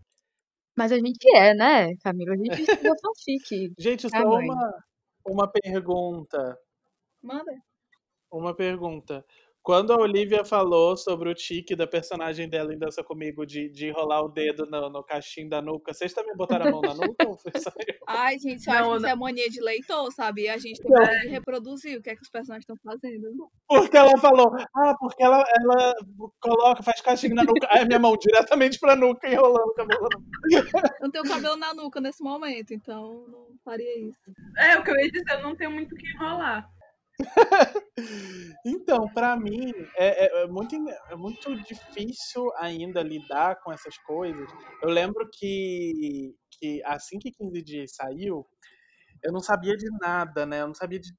Mas a gente é, né, Camila? A gente estuda fanfic. Gente, só mãe. uma, uma pergunta. Manda. Uma pergunta. Quando a Olivia falou sobre o tique da personagem dela em Dança Comigo de, de enrolar o dedo no, no cachinho da nuca, vocês também botaram a mão na nuca ou foi só eu? Ai, gente, eu Não, acho que não. isso é mania de leitor, sabe? E a gente tem que reproduzir o que é que os personagens estão fazendo. Porque ela falou, ah, porque ela, ela coloca, faz cachinho na nuca. Aí a minha mão diretamente pra nuca, enrolando o cabelo. Eu não tenho cabelo na nuca nesse momento, então não faria isso. É, o que eu ia dizer, eu não tenho muito o que enrolar. Então, pra mim, é, é- é muito, é muito difícil ainda lidar com essas coisas. Eu lembro que, que assim que 15 dias saiu, eu não sabia de nada, né? Eu não sabia de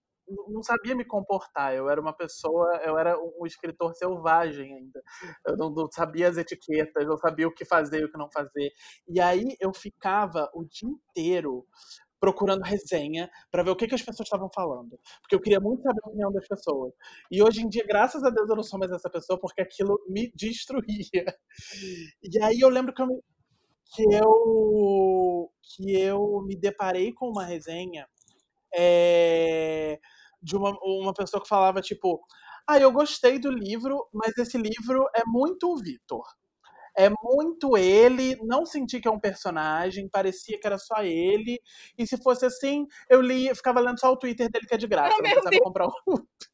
não sabia me comportar. Eu era uma pessoa, eu era um escritor selvagem ainda. Eu não, não sabia as etiquetas, não sabia o que fazer e o que não fazer. E aí eu ficava o dia inteiro procurando resenha para ver o que, que as pessoas estavam falando. Porque eu queria muito saber a opinião das pessoas. E hoje em dia, graças a Deus, eu não sou mais essa pessoa, porque aquilo me destruía. E aí eu lembro que eu, que eu, que eu me deparei com uma resenha é, de uma, uma pessoa que falava, tipo, ah, eu gostei do livro, mas esse livro é muito o Vitor. É muito ele, não senti que é um personagem, parecia que era só ele. E se fosse assim, eu lia, ficava lendo só o Twitter dele que é de graça, eu não precisava comprar o,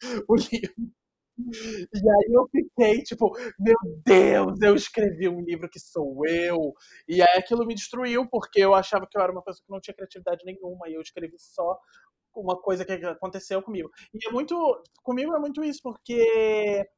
o livro. E aí eu fiquei, tipo, meu Deus, eu escrevi um livro que sou eu. E aí aquilo me destruiu, porque eu achava que eu era uma pessoa que não tinha criatividade nenhuma, e eu escrevi só uma coisa que aconteceu comigo. E é muito. Comigo é muito isso, porque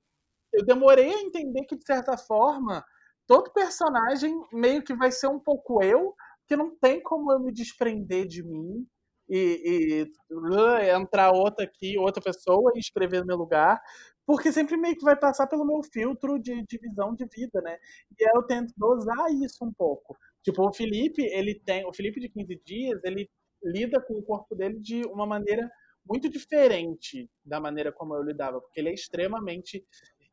eu demorei a entender que, de certa forma, todo personagem meio que vai ser um pouco eu, que não tem como eu me desprender de mim e, e entrar outra aqui, outra pessoa e escrever no meu lugar, porque sempre meio que vai passar pelo meu filtro de, de visão de vida, né? E eu tento dosar isso um pouco. Tipo, o Felipe, ele tem. O Felipe de 15 dias, ele lida com o corpo dele de uma maneira muito diferente da maneira como eu lidava, porque ele é extremamente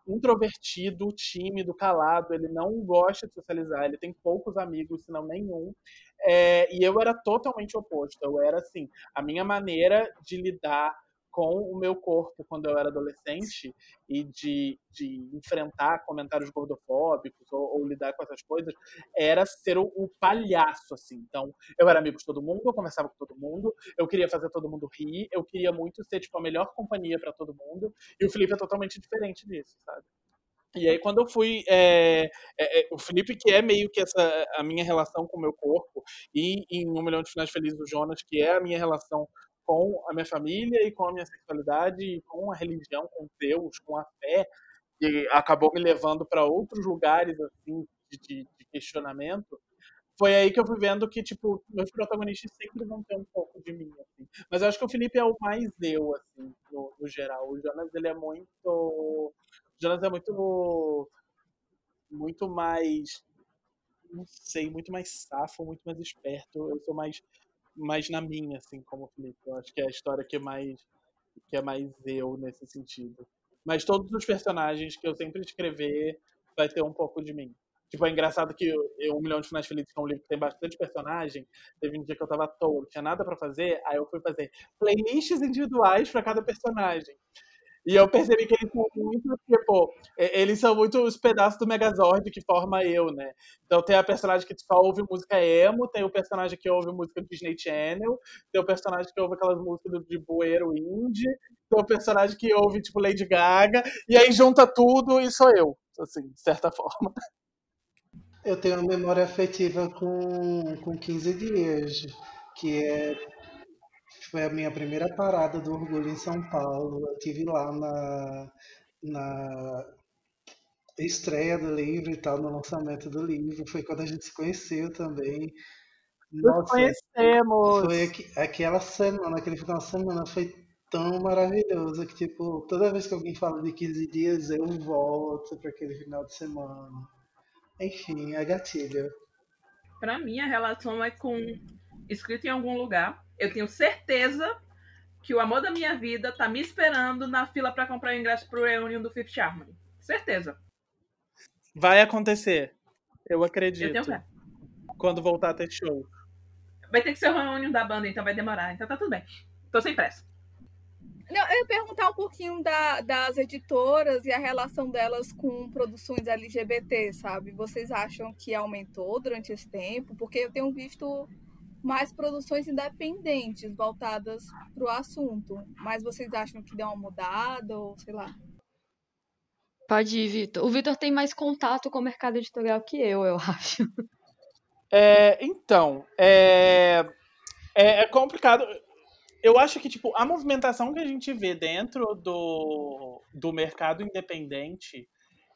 introvertido, tímido, calado, ele não gosta de socializar, ele tem poucos amigos, se não nenhum. É, e eu era totalmente oposto. Eu era assim, a minha maneira de lidar com o meu corpo quando eu era adolescente e de, de enfrentar comentários gordofóbicos ou, ou lidar com essas coisas era ser o, o palhaço, assim. Então, eu era amigo de todo mundo, eu conversava com todo mundo, eu queria fazer todo mundo rir, eu queria muito ser, tipo, a melhor companhia para todo mundo, e o Felipe é totalmente diferente disso, sabe? E aí, quando eu fui. é, é, é, o Felipe, que é meio que essa a minha relação com o meu corpo, e em Um Milhão de Finais Felizes do Jonas, que é a minha relação com a minha família e com a minha sexualidade, e com a religião, com Deus, com a fé, que acabou me levando para outros lugares assim de, de- de questionamento. Foi aí que eu fui vendo que, tipo, meus protagonistas sempre vão ter um pouco de mim, assim. Mas eu acho que o Felipe é o mais eu, assim, no, no geral. O Jonas, ele é muito... O Jonas é muito... Muito mais... Não sei, muito mais safo, muito mais esperto. Eu sou mais, mais na minha, assim, como o Felipe. Eu acho que é a história que é mais, que é mais eu nesse sentido. Mas todos os personagens que eu sempre escrever vai ter um pouco de mim. Tipo, é engraçado que eu, Um Milhão de Finais Felizes, que é um livro que tem bastante personagem, teve um dia que eu tava à toa, não tinha nada pra fazer, aí eu fui fazer playlists individuais pra cada personagem. E eu percebi que eles são muito, tipo, eles são muito os pedaços do Megazord que forma eu, né? Então tem a personagem que só ouve música emo, tem o personagem que ouve música do Disney Channel, tem o personagem que ouve aquelas músicas de bueiro indie, tem o personagem que ouve, tipo, Lady Gaga, e aí junta tudo e sou eu, assim, de certa forma. Eu tenho uma memória afetiva com, com 15 dias, que é, foi a minha primeira parada do Orgulho em São Paulo. Eu tive lá na, na estreia do livro e tal, no lançamento do livro. Foi quando a gente se conheceu também. Nos Nossa, conhecemos! foi aqui- aquela semana, aquele final de semana foi tão maravilhoso que, tipo, toda vez que alguém fala de 15 dias, eu volto para aquele final de semana. Enfim, é gatilho. Para mim, a relação é com escrito em algum lugar. Eu tenho certeza que o amor da minha vida tá me esperando na fila para comprar o ingresso pro reunião do Fifth Harmony. Certeza. Vai acontecer. Eu acredito. Eu tenho fé. Quando voltar a ter show. Vai ter que ser o reunião da banda, então vai demorar. Então tá tudo bem. Tô sem pressa. Não, eu ia perguntar um pouquinho da, das editoras e a relação delas com produções LGBT, sabe? Vocês acham que aumentou durante esse tempo? Porque eu tenho visto mais produções independentes voltadas para o assunto. Mas vocês acham que deu uma mudada ou sei lá? Pode ir, Vitor. O Vitor tem mais contato com o mercado editorial que eu, eu acho. É, então, é, é, é complicado eu acho que, tipo, a movimentação que a gente vê dentro do, do mercado independente,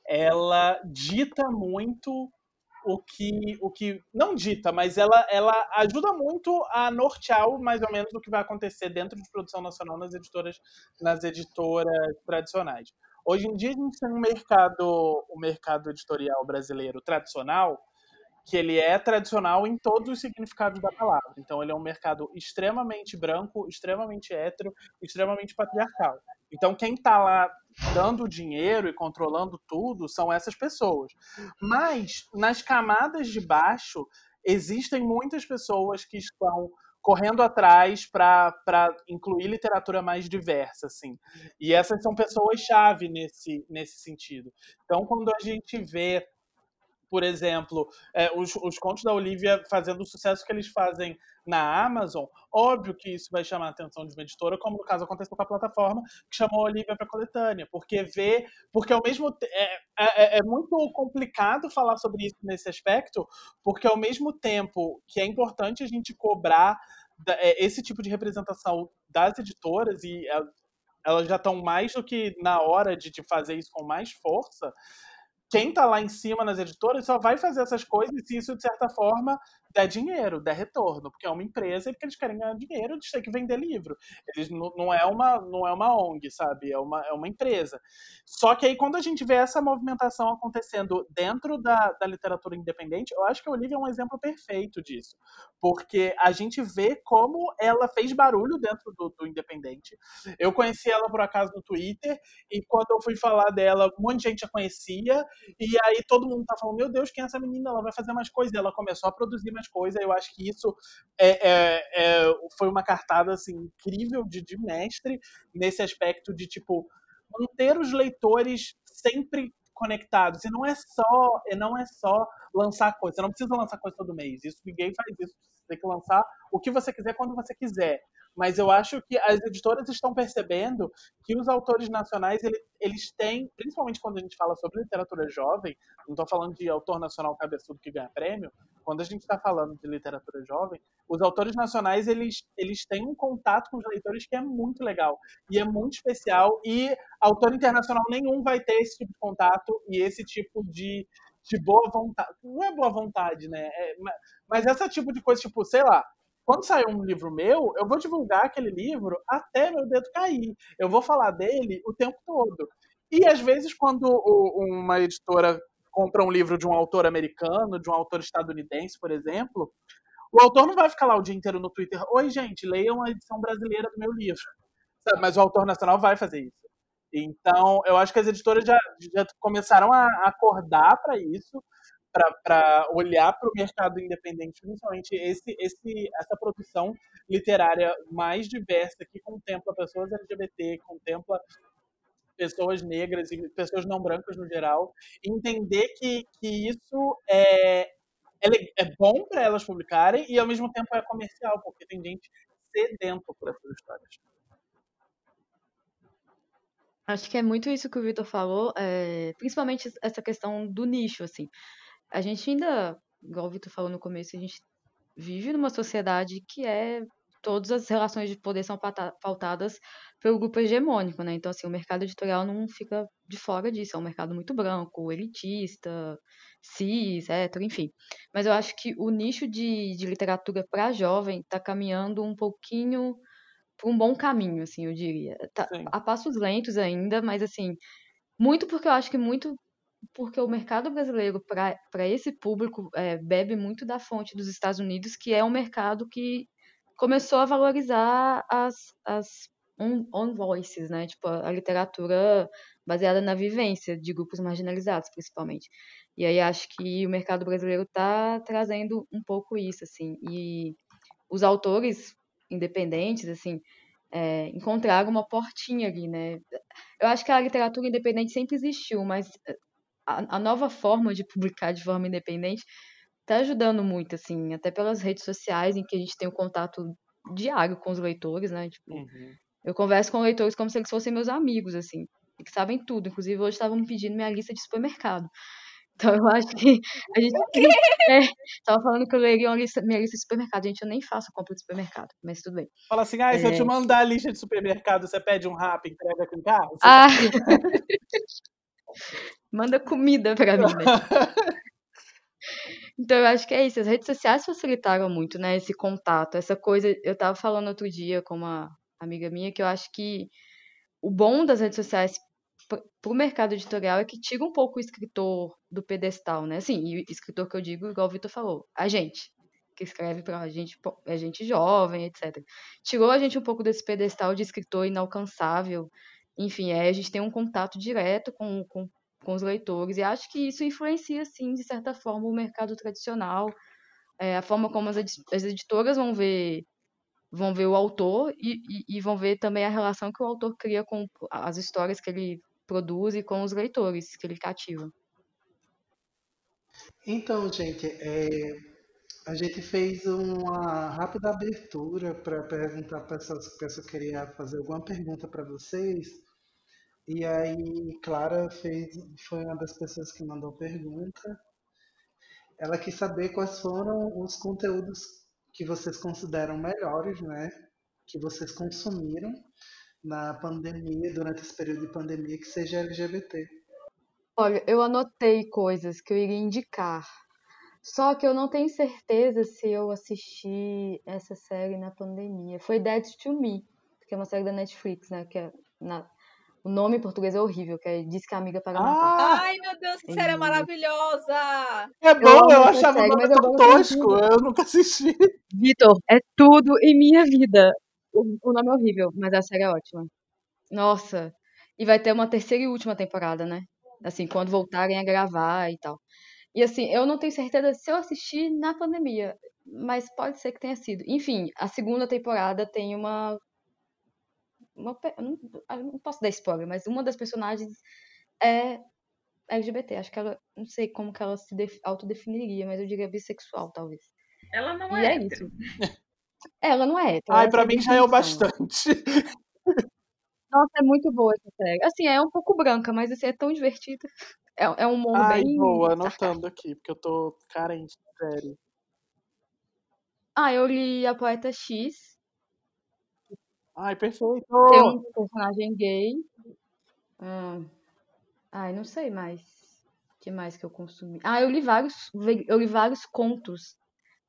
ela dita muito o que, o que não dita, mas ela, ela ajuda muito a nortear mais ou menos o que vai acontecer dentro de produção nacional nas editoras, nas editoras tradicionais. Hoje em dia a gente tem um mercado, o um mercado editorial brasileiro tradicional, que ele é tradicional em todos os significados da palavra. Então, ele é um mercado extremamente branco, extremamente hétero, extremamente patriarcal. Então, quem está lá dando dinheiro e controlando tudo são essas pessoas. Mas, nas camadas de baixo, existem muitas pessoas que estão correndo atrás para incluir literatura mais diversa, assim. E essas são pessoas-chave nesse, nesse sentido. Então, quando a gente vê por exemplo, é, os, os contos da Olivia fazendo o sucesso que eles fazem na Amazon, óbvio que isso vai chamar a atenção de uma editora, como no caso aconteceu com a plataforma que chamou a Olivia para coletânea, porque vê, porque ao mesmo é, é, é, muito complicado falar sobre isso nesse aspecto, porque ao mesmo tempo que é importante a gente cobrar é, esse tipo de representação das editoras e é, elas já estão mais do que na hora de, de fazer isso com mais força quem está lá em cima nas editoras só vai fazer essas coisas se isso, de certa forma, der dinheiro, der retorno, porque é uma empresa e porque eles querem ganhar dinheiro, eles têm que vender livro. Eles não, não, é uma não é uma ONG, sabe? É uma, é uma empresa. Só que aí quando a gente vê essa movimentação acontecendo dentro da, da literatura independente, eu acho que a Olivia é um exemplo perfeito disso, porque a gente vê como ela fez barulho dentro do, do independente. Eu conheci ela por acaso no Twitter e quando eu fui falar dela, um monte de gente a conhecia e aí todo mundo tá falando, meu Deus, quem é essa menina? Ela vai fazer mais coisas. E ela começou a produzir mais coisas. Eu acho que isso é, é, é, foi uma cartada assim, incrível de, de mestre nesse aspecto de tipo manter os leitores sempre conectados. E não é só, e não é só lançar coisa. Você não precisa lançar coisa todo mês. Isso ninguém faz isso. Você tem que lançar o que você quiser quando você quiser mas eu acho que as editoras estão percebendo que os autores nacionais eles, têm, principalmente quando a gente fala sobre literatura jovem, não estou falando de autor nacional cabeçudo que ganha prêmio, quando a gente está falando de literatura jovem, os autores nacionais eles, eles têm um contato com os leitores que é muito legal e é muito especial e autor internacional nenhum vai ter esse tipo de contato e esse tipo de, de boa vontade. Não é boa vontade, né? É, mas essa tipo de coisa, tipo, sei lá, quando sair um livro meu, eu vou divulgar aquele livro até meu dedo cair. Eu vou falar dele o tempo todo. E às vezes, quando uma editora compra um livro de um autor americano, de um autor estadunidense, por exemplo, o autor não vai ficar lá o dia inteiro no Twitter. Oi, gente, leiam a edição brasileira do meu livro. Mas o autor nacional vai fazer isso. Então, eu acho que as editoras já, já começaram a acordar para isso para olhar para o mercado independente, principalmente esse, esse, essa produção literária mais diversa que contempla pessoas LGBT, contempla pessoas negras e pessoas não brancas no geral, entender que, que isso é, é, é bom para elas publicarem e ao mesmo tempo é comercial, porque tem gente sedento por essas histórias. Acho que é muito isso que o Vitor falou, é, principalmente essa questão do nicho, assim a gente ainda, igual o Vitor falou no começo, a gente vive numa sociedade que é todas as relações de poder são pautadas pelo grupo hegemônico, né? Então, assim, o mercado editorial não fica de fora disso. É um mercado muito branco, elitista, cis, hétero, enfim. Mas eu acho que o nicho de, de literatura para jovem está caminhando um pouquinho um bom caminho, assim, eu diria. Tá, a passos lentos ainda, mas assim, muito porque eu acho que muito porque o mercado brasileiro, para esse público, é, bebe muito da fonte dos Estados Unidos, que é um mercado que começou a valorizar as, as on, on voices, né? Tipo, a, a literatura baseada na vivência de grupos marginalizados, principalmente. E aí acho que o mercado brasileiro está trazendo um pouco isso, assim. E os autores independentes, assim, é, encontraram uma portinha ali, né? Eu acho que a literatura independente sempre existiu, mas a, a nova forma de publicar de forma independente está ajudando muito, assim, até pelas redes sociais em que a gente tem o um contato diário com os leitores, né? Tipo, uhum. eu converso com leitores como se eles fossem meus amigos, assim, que sabem tudo. Inclusive, hoje estavam me pedindo minha lista de supermercado. Então, eu acho que a gente. É, tava falando que eu leria uma lista, minha lista de supermercado. Gente, eu nem faço compra de supermercado, mas tudo bem. Fala assim, ah, se eu te mandar a lista de supermercado, você pede um rap e entrega aqui em casa? Ah! Manda comida pra mim, né? Então, eu acho que é isso. As redes sociais facilitaram muito, né? Esse contato, essa coisa. Eu tava falando outro dia com uma amiga minha que eu acho que o bom das redes sociais para o mercado editorial é que tira um pouco o escritor do pedestal, né? Assim, e o escritor que eu digo, igual o Vitor falou, a gente, que escreve para a gente, é gente jovem, etc. Tirou a gente um pouco desse pedestal de escritor inalcançável. Enfim, é, a gente tem um contato direto com, com com os leitores. E acho que isso influencia, sim, de certa forma, o mercado tradicional, é, a forma como as, as, editoras vão ver vão ver o autor e, e, e, vão ver também a relação que o autor cria com as histórias que ele produz e com os leitores que ele cativa. Então, gente, é, a gente fez uma rápida abertura para perguntar para pessoas que pessoa queria fazer alguma pergunta para vocês. E aí, Clara fez, foi uma das pessoas que mandou pergunta. Ela quis saber quais foram os conteúdos que vocês consideram melhores, né? Que vocês consumiram na pandemia, durante esse período de pandemia, que seja LGBT. Olha, eu anotei coisas que eu iria indicar. Só que eu não tenho certeza se eu assisti essa série na pandemia. Foi Dead to Me, que é uma série da Netflix, né? Que é na, o nome em português é horrível, que é Diz que a amiga para matar. Ah! Ai, meu Deus, que série maravilhosa! É bom, eu, eu achava série, mas tão tosco, eu nunca assisti. Vitor, é tudo em minha vida. O, o nome é horrível, mas a série é ótima. Nossa, e vai ter uma terceira e última temporada, né? Assim, quando voltarem a gravar e tal. E assim, eu não tenho certeza se eu assisti na pandemia, mas pode ser que tenha sido. Enfim, a segunda temporada tem uma uma, não, não posso dar spoiler, mas uma das personagens é LGBT. Acho que ela, não sei como que ela se autodefiniria, mas eu diria bissexual, talvez. Ela não e é. é isso. Ela não é. Ai, pra mim já é o bastante. Nossa, é muito boa essa série. Assim, é um pouco branca, mas assim, é tão divertida. É, é um mundo Ai, bem. boa, anotando aqui, porque eu tô carente, sério. Ah, eu li A Poeta X, Ai, perfeito. Tem um personagem gay. Hum. Ai, não sei mais. O que mais que eu consumi? Ah, eu li vários, eu li vários contos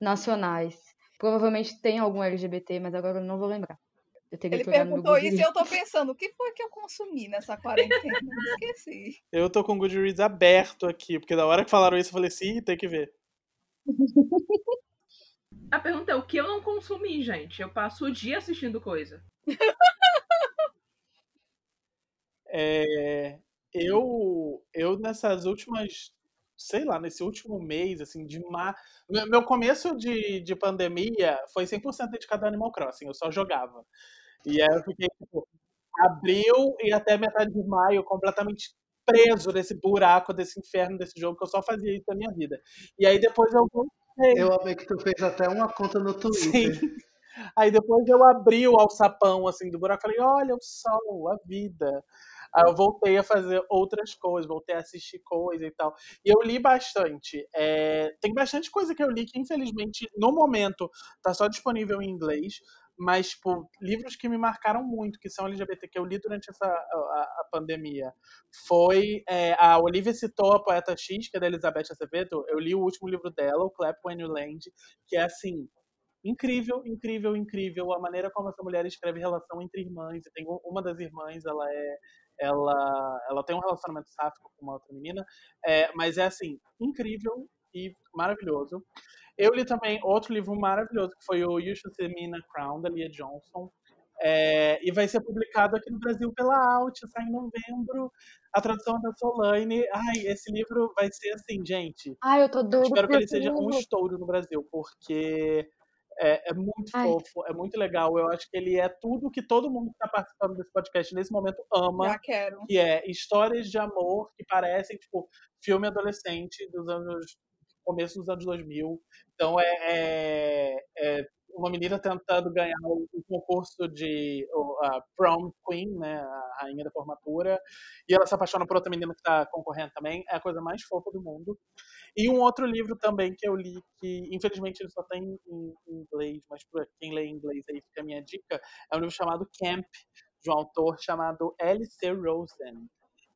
nacionais. Provavelmente tem algum LGBT, mas agora eu não vou lembrar. Eu teria Ele que perguntou isso e eu tô pensando, o que foi que eu consumi nessa quarentena? Esqueci. Eu tô com o Goodreads aberto aqui, porque da hora que falaram isso eu falei assim, tem que ver. A pergunta é o que eu não consumi, gente? Eu passo o dia assistindo coisa. É, eu, eu nessas últimas, sei lá, nesse último mês, assim, de mar... Meu, começo de, de pandemia foi 100% dedicado ao Animal Crossing, eu só jogava. E aí eu fiquei, tipo, abril e até metade de maio completamente preso nesse buraco, desse inferno desse jogo, que eu só fazia isso na minha vida. E aí depois eu voltei. Eu amei que tu fez até uma conta no Twitter. Sim. Aí depois eu abri o alçapão assim do buraco e falei, olha o sol, a vida. Aí eu voltei a fazer outras coisas, voltei a assistir coisa e tal. E eu li bastante. É, tem bastante coisa que eu li que, infelizmente, no momento, tá só disponível em inglês. Mas, tipo, livros que me marcaram muito, que são LGBT, que eu li durante essa, a, a pandemia, foi. É, a Olivia citou a Poeta X, que é da Elizabeth Acevedo. Eu li o último livro dela, o Clap When You Land, que é assim incrível, incrível, incrível a maneira como essa mulher escreve relação entre irmãs. Tem uma das irmãs, ela é ela, ela tem um relacionamento sáfico com uma outra menina, é, mas é assim, incrível e maravilhoso. Eu li também outro livro maravilhoso, que foi o You Should See Me in a Crown, da Lia Johnson. É, e vai ser publicado aqui no Brasil pela Alt, sai em novembro. A tradução da Solane. Ai, esse livro vai ser assim, gente. Ai, eu tô doido. Espero que ele seja um estouro no Brasil, porque é, é muito Ai. fofo, é muito legal. Eu acho que ele é tudo que todo mundo que está participando desse podcast nesse momento ama. Já quero. Que é histórias de amor que parecem, tipo, filme adolescente dos anos. Começo dos anos 2000. Então é, é, é uma menina tentando ganhar o, concurso de a prom queen, né, a rainha da formatura, e ela se apaixona por outra menina que está concorrendo também. É a coisa mais fofa do mundo. E um outro livro também que eu li, que infelizmente ele só tem em inglês, mas para quem lê em inglês aí fica a minha dica, é um livro chamado Camp, de um autor chamado L.C. Rosen.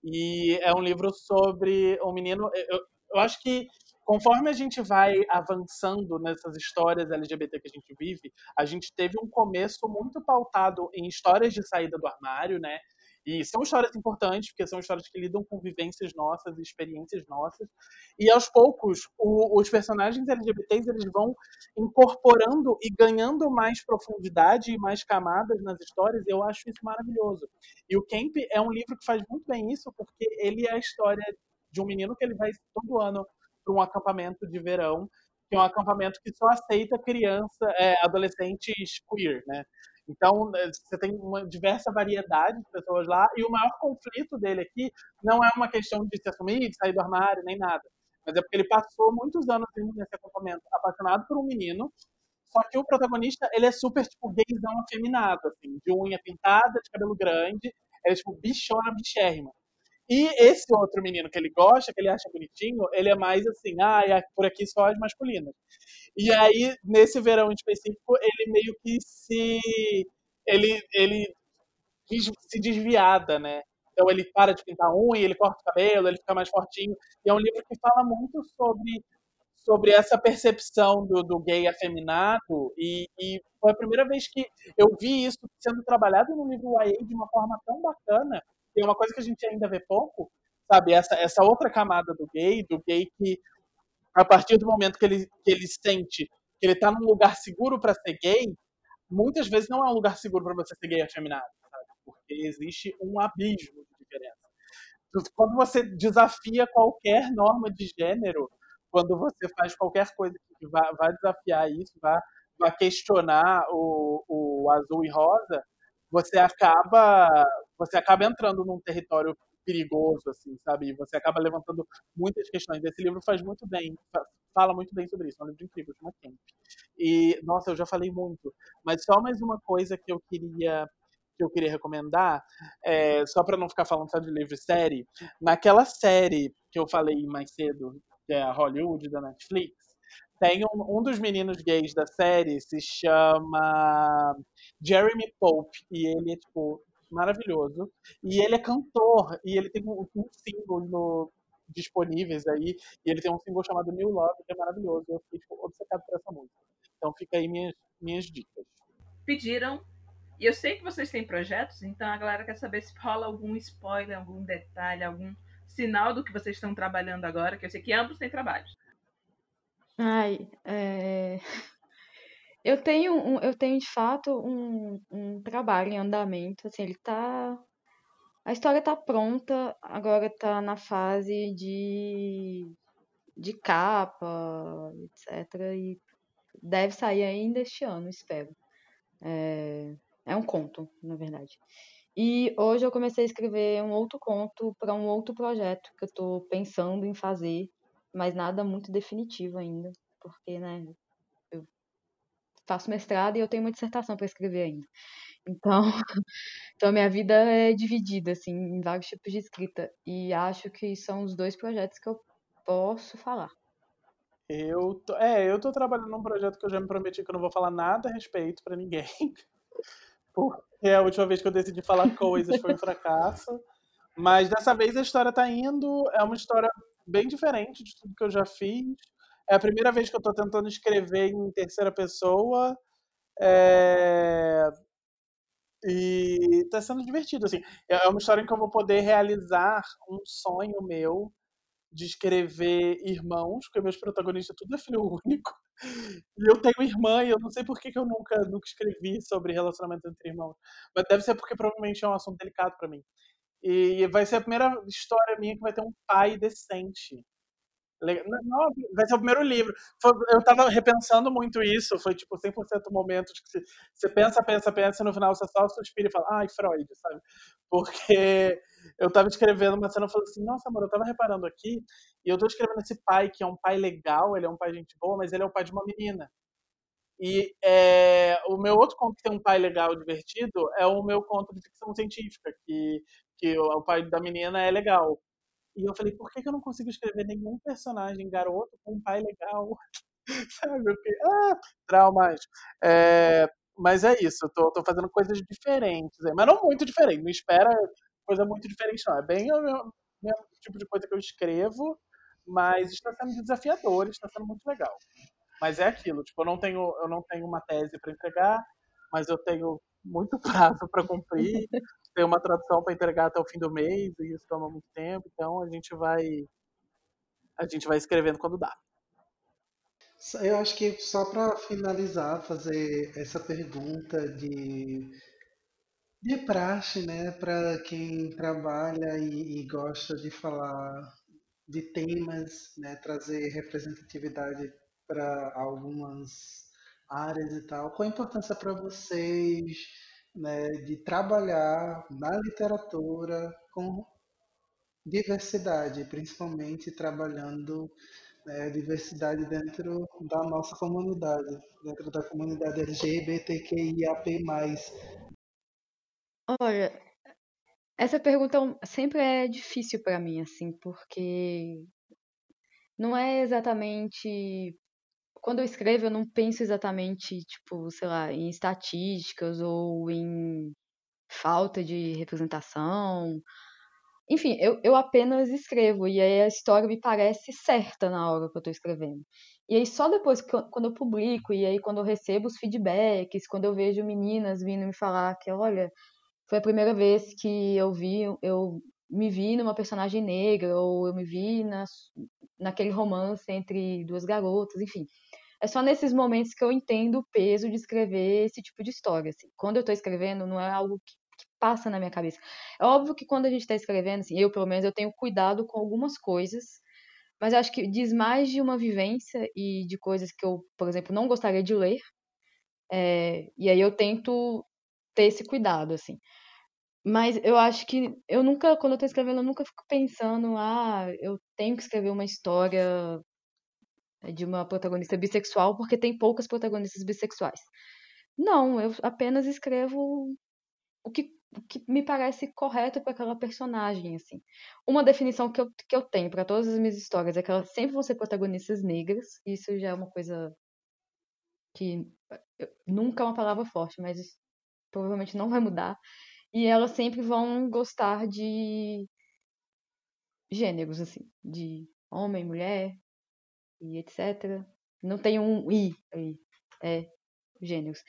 E é um livro sobre um menino. Eu, eu acho que conforme a gente vai avançando nessas histórias LGBT que a gente vive, a gente teve um começo muito pautado em histórias de saída do armário, né? E são histórias importantes, porque são histórias que lidam com vivências nossas, experiências nossas. E aos poucos, o, os personagens LGBTs eles vão incorporando e ganhando mais profundidade e mais camadas nas histórias. E eu acho isso maravilhoso. E o Camp é um livro que faz muito bem isso, porque ele é a história de um menino que ele vai todo ano para um acampamento de verão, que é um acampamento que só aceita criança, é, adolescentes queer, né? Então, é, você tem uma diversa variedade de pessoas lá, e o maior conflito dele aqui não é uma questão de se assumir, de sair do armário, nem nada. Mas é porque ele passou muitos anos nesse acampamento apaixonado por um menino, só que o protagonista, ele é super, tipo, gaysão afeminado, assim, de unha pintada, de cabelo grande, ele é, tipo, bichona, bichérrima. E esse outro menino que ele gosta, que ele acha bonitinho, ele é mais assim, ah, é por aqui só as masculinas. E aí, nesse verão específico, ele meio que se. Ele, ele se desviada, né? Então ele para de pintar unha, ele corta o cabelo, ele fica mais fortinho. E é um livro que fala muito sobre, sobre essa percepção do, do gay afeminado. E, e foi a primeira vez que eu vi isso sendo trabalhado no livro YA de uma forma tão bacana tem uma coisa que a gente ainda vê pouco, sabe? Essa, essa outra camada do gay, do gay que, a partir do momento que ele, que ele sente que ele está num lugar seguro para ser gay, muitas vezes não é um lugar seguro para você ser gay afeminado, sabe? Porque existe um abismo de diferença. Quando você desafia qualquer norma de gênero, quando você faz qualquer coisa que vá, desafiar isso, vá, vá questionar o, o azul e rosa, você acaba você acaba entrando num território perigoso, assim, sabe? Você acaba levantando muitas questões. Esse livro faz muito bem, fala muito bem sobre isso. É um livro incrível, chama Camp. E, nossa, eu já falei muito. Mas só mais uma coisa que eu queria que eu queria recomendar, é, só para não ficar falando só de livro e série, naquela série que eu falei mais cedo, que é a Hollywood da Netflix, tem um, um dos meninos gays da série se chama Jeremy Pope e ele é tipo maravilhoso. E ele é cantor, e ele tem um, um single no, disponíveis aí, e ele tem um single chamado New Love, que é maravilhoso. Eu fiquei tipo, obcecado por essa música. Então fica aí minhas, minhas dicas. Pediram, e eu sei que vocês têm projetos, então a galera quer saber se rola algum spoiler, algum detalhe, algum sinal do que vocês estão trabalhando agora, que eu sei que ambos têm trabalhos. Ai, é... Eu tenho, um, eu tenho de fato um, um trabalho em andamento, assim, ele tá. A história tá pronta, agora tá na fase de, de capa, etc. E deve sair ainda este ano, espero. É, é um conto, na verdade. E hoje eu comecei a escrever um outro conto para um outro projeto que eu estou pensando em fazer, mas nada muito definitivo ainda, porque, né, faço mestrado e eu tenho uma dissertação para escrever ainda. Então, então minha vida é dividida assim em vários tipos de escrita e acho que são os dois projetos que eu posso falar. Eu tô, é, eu tô trabalhando num projeto que eu já me prometi que eu não vou falar nada a respeito para ninguém. Porque a última vez que eu decidi falar coisas foi um fracasso. Mas dessa vez a história tá indo, é uma história bem diferente de tudo que eu já fiz. É a primeira vez que eu tô tentando escrever em terceira pessoa. É... E tá sendo divertido, assim. É uma história em que eu vou poder realizar um sonho meu de escrever irmãos, porque meus protagonistas tudo é filho único. E eu tenho irmã e eu não sei por que, que eu nunca, nunca escrevi sobre relacionamento entre irmãos. Mas deve ser porque provavelmente é um assunto delicado para mim. E vai ser a primeira história minha que vai ter um pai decente. Não, vai ser o primeiro livro. eu tava repensando muito isso, foi tipo 100% o momento de que você pensa, pensa, pensa, e no final você só suspira e fala, ai, Freud, sabe? Porque eu tava escrevendo uma cena e falei assim, nossa, amor, eu tava reparando aqui, e eu tô escrevendo esse pai, que é um pai legal, ele é um pai gente boa, mas ele é o pai de uma menina. E é, o meu outro conto que tem um pai legal, divertido, é o meu conto de ficção científica, que, que o, o pai da menina é legal. E eu falei, por que, que eu não consigo escrever nenhum personagem garoto com um pai legal? Sabe? Eu fiquei, ah, traumas. É, mas é isso, eu tô, tô fazendo coisas diferentes, mas não muito diferente, não espera coisa muito diferente, não. É bem o mesmo tipo de coisa que eu escrevo, mas está sendo desafiador, está sendo muito legal. Mas é aquilo, tipo, eu não tenho, eu não tenho uma tese para entregar, mas eu tenho muito prazo para cumprir, tenho uma tradução para entregar até o fim do mês, e isso toma muito tempo, então a gente vai a gente vai escrevendo quando dá. Eu acho que só para finalizar, fazer essa pergunta de de praxe, né, para quem trabalha e, e, gosta de falar de temas, né, trazer representatividade para algumas áreas e tal. Qual a importância para vocês, né, de trabalhar na literatura com diversidade, principalmente trabalhando né, diversidade dentro da nossa comunidade, dentro da comunidade LGBTQIAP+. Olha, essa pergunta sempre é difícil para mim, assim, porque não é exatamente. Quando eu escrevo, eu não penso exatamente, tipo, sei lá, em estatísticas ou em falta de representação. Enfim, eu, eu apenas escrevo e aí a história me parece certa na hora que eu estou escrevendo. E aí só depois, que eu, quando eu publico, e aí quando eu recebo os feedbacks, quando eu vejo meninas vindo me falar que, olha, foi a primeira vez que eu vi, eu me vi numa personagem negra, ou eu me vi na, naquele romance entre duas garotas, enfim. É só nesses momentos que eu entendo o peso de escrever esse tipo de história. Assim. Quando eu estou escrevendo, não é algo que, que, passa na minha cabeça. É óbvio que quando a gente está escrevendo, assim, eu pelo menos eu tenho cuidado com algumas coisas, mas acho que diz mais de uma vivência e de coisas que eu, por exemplo, não gostaria de ler. É, e aí eu tento ter esse cuidado, assim. Mas eu acho que eu nunca, quando eu tô escrevendo, eu nunca fico pensando, ah, eu tenho que escrever uma história de uma protagonista bissexual porque tem poucas protagonistas bissexuais. Não, eu apenas escrevo o que, o que me parece correto para aquela personagem, assim. Uma definição que eu, que eu tenho para todas as minhas histórias é que elas sempre vão ser protagonistas negras. Isso já é uma coisa que nunca é uma palavra forte, mas provavelmente não vai mudar. E elas sempre vão gostar de gêneros, assim, de homem, mulher e etc. Não tem um i aí, é gêneros.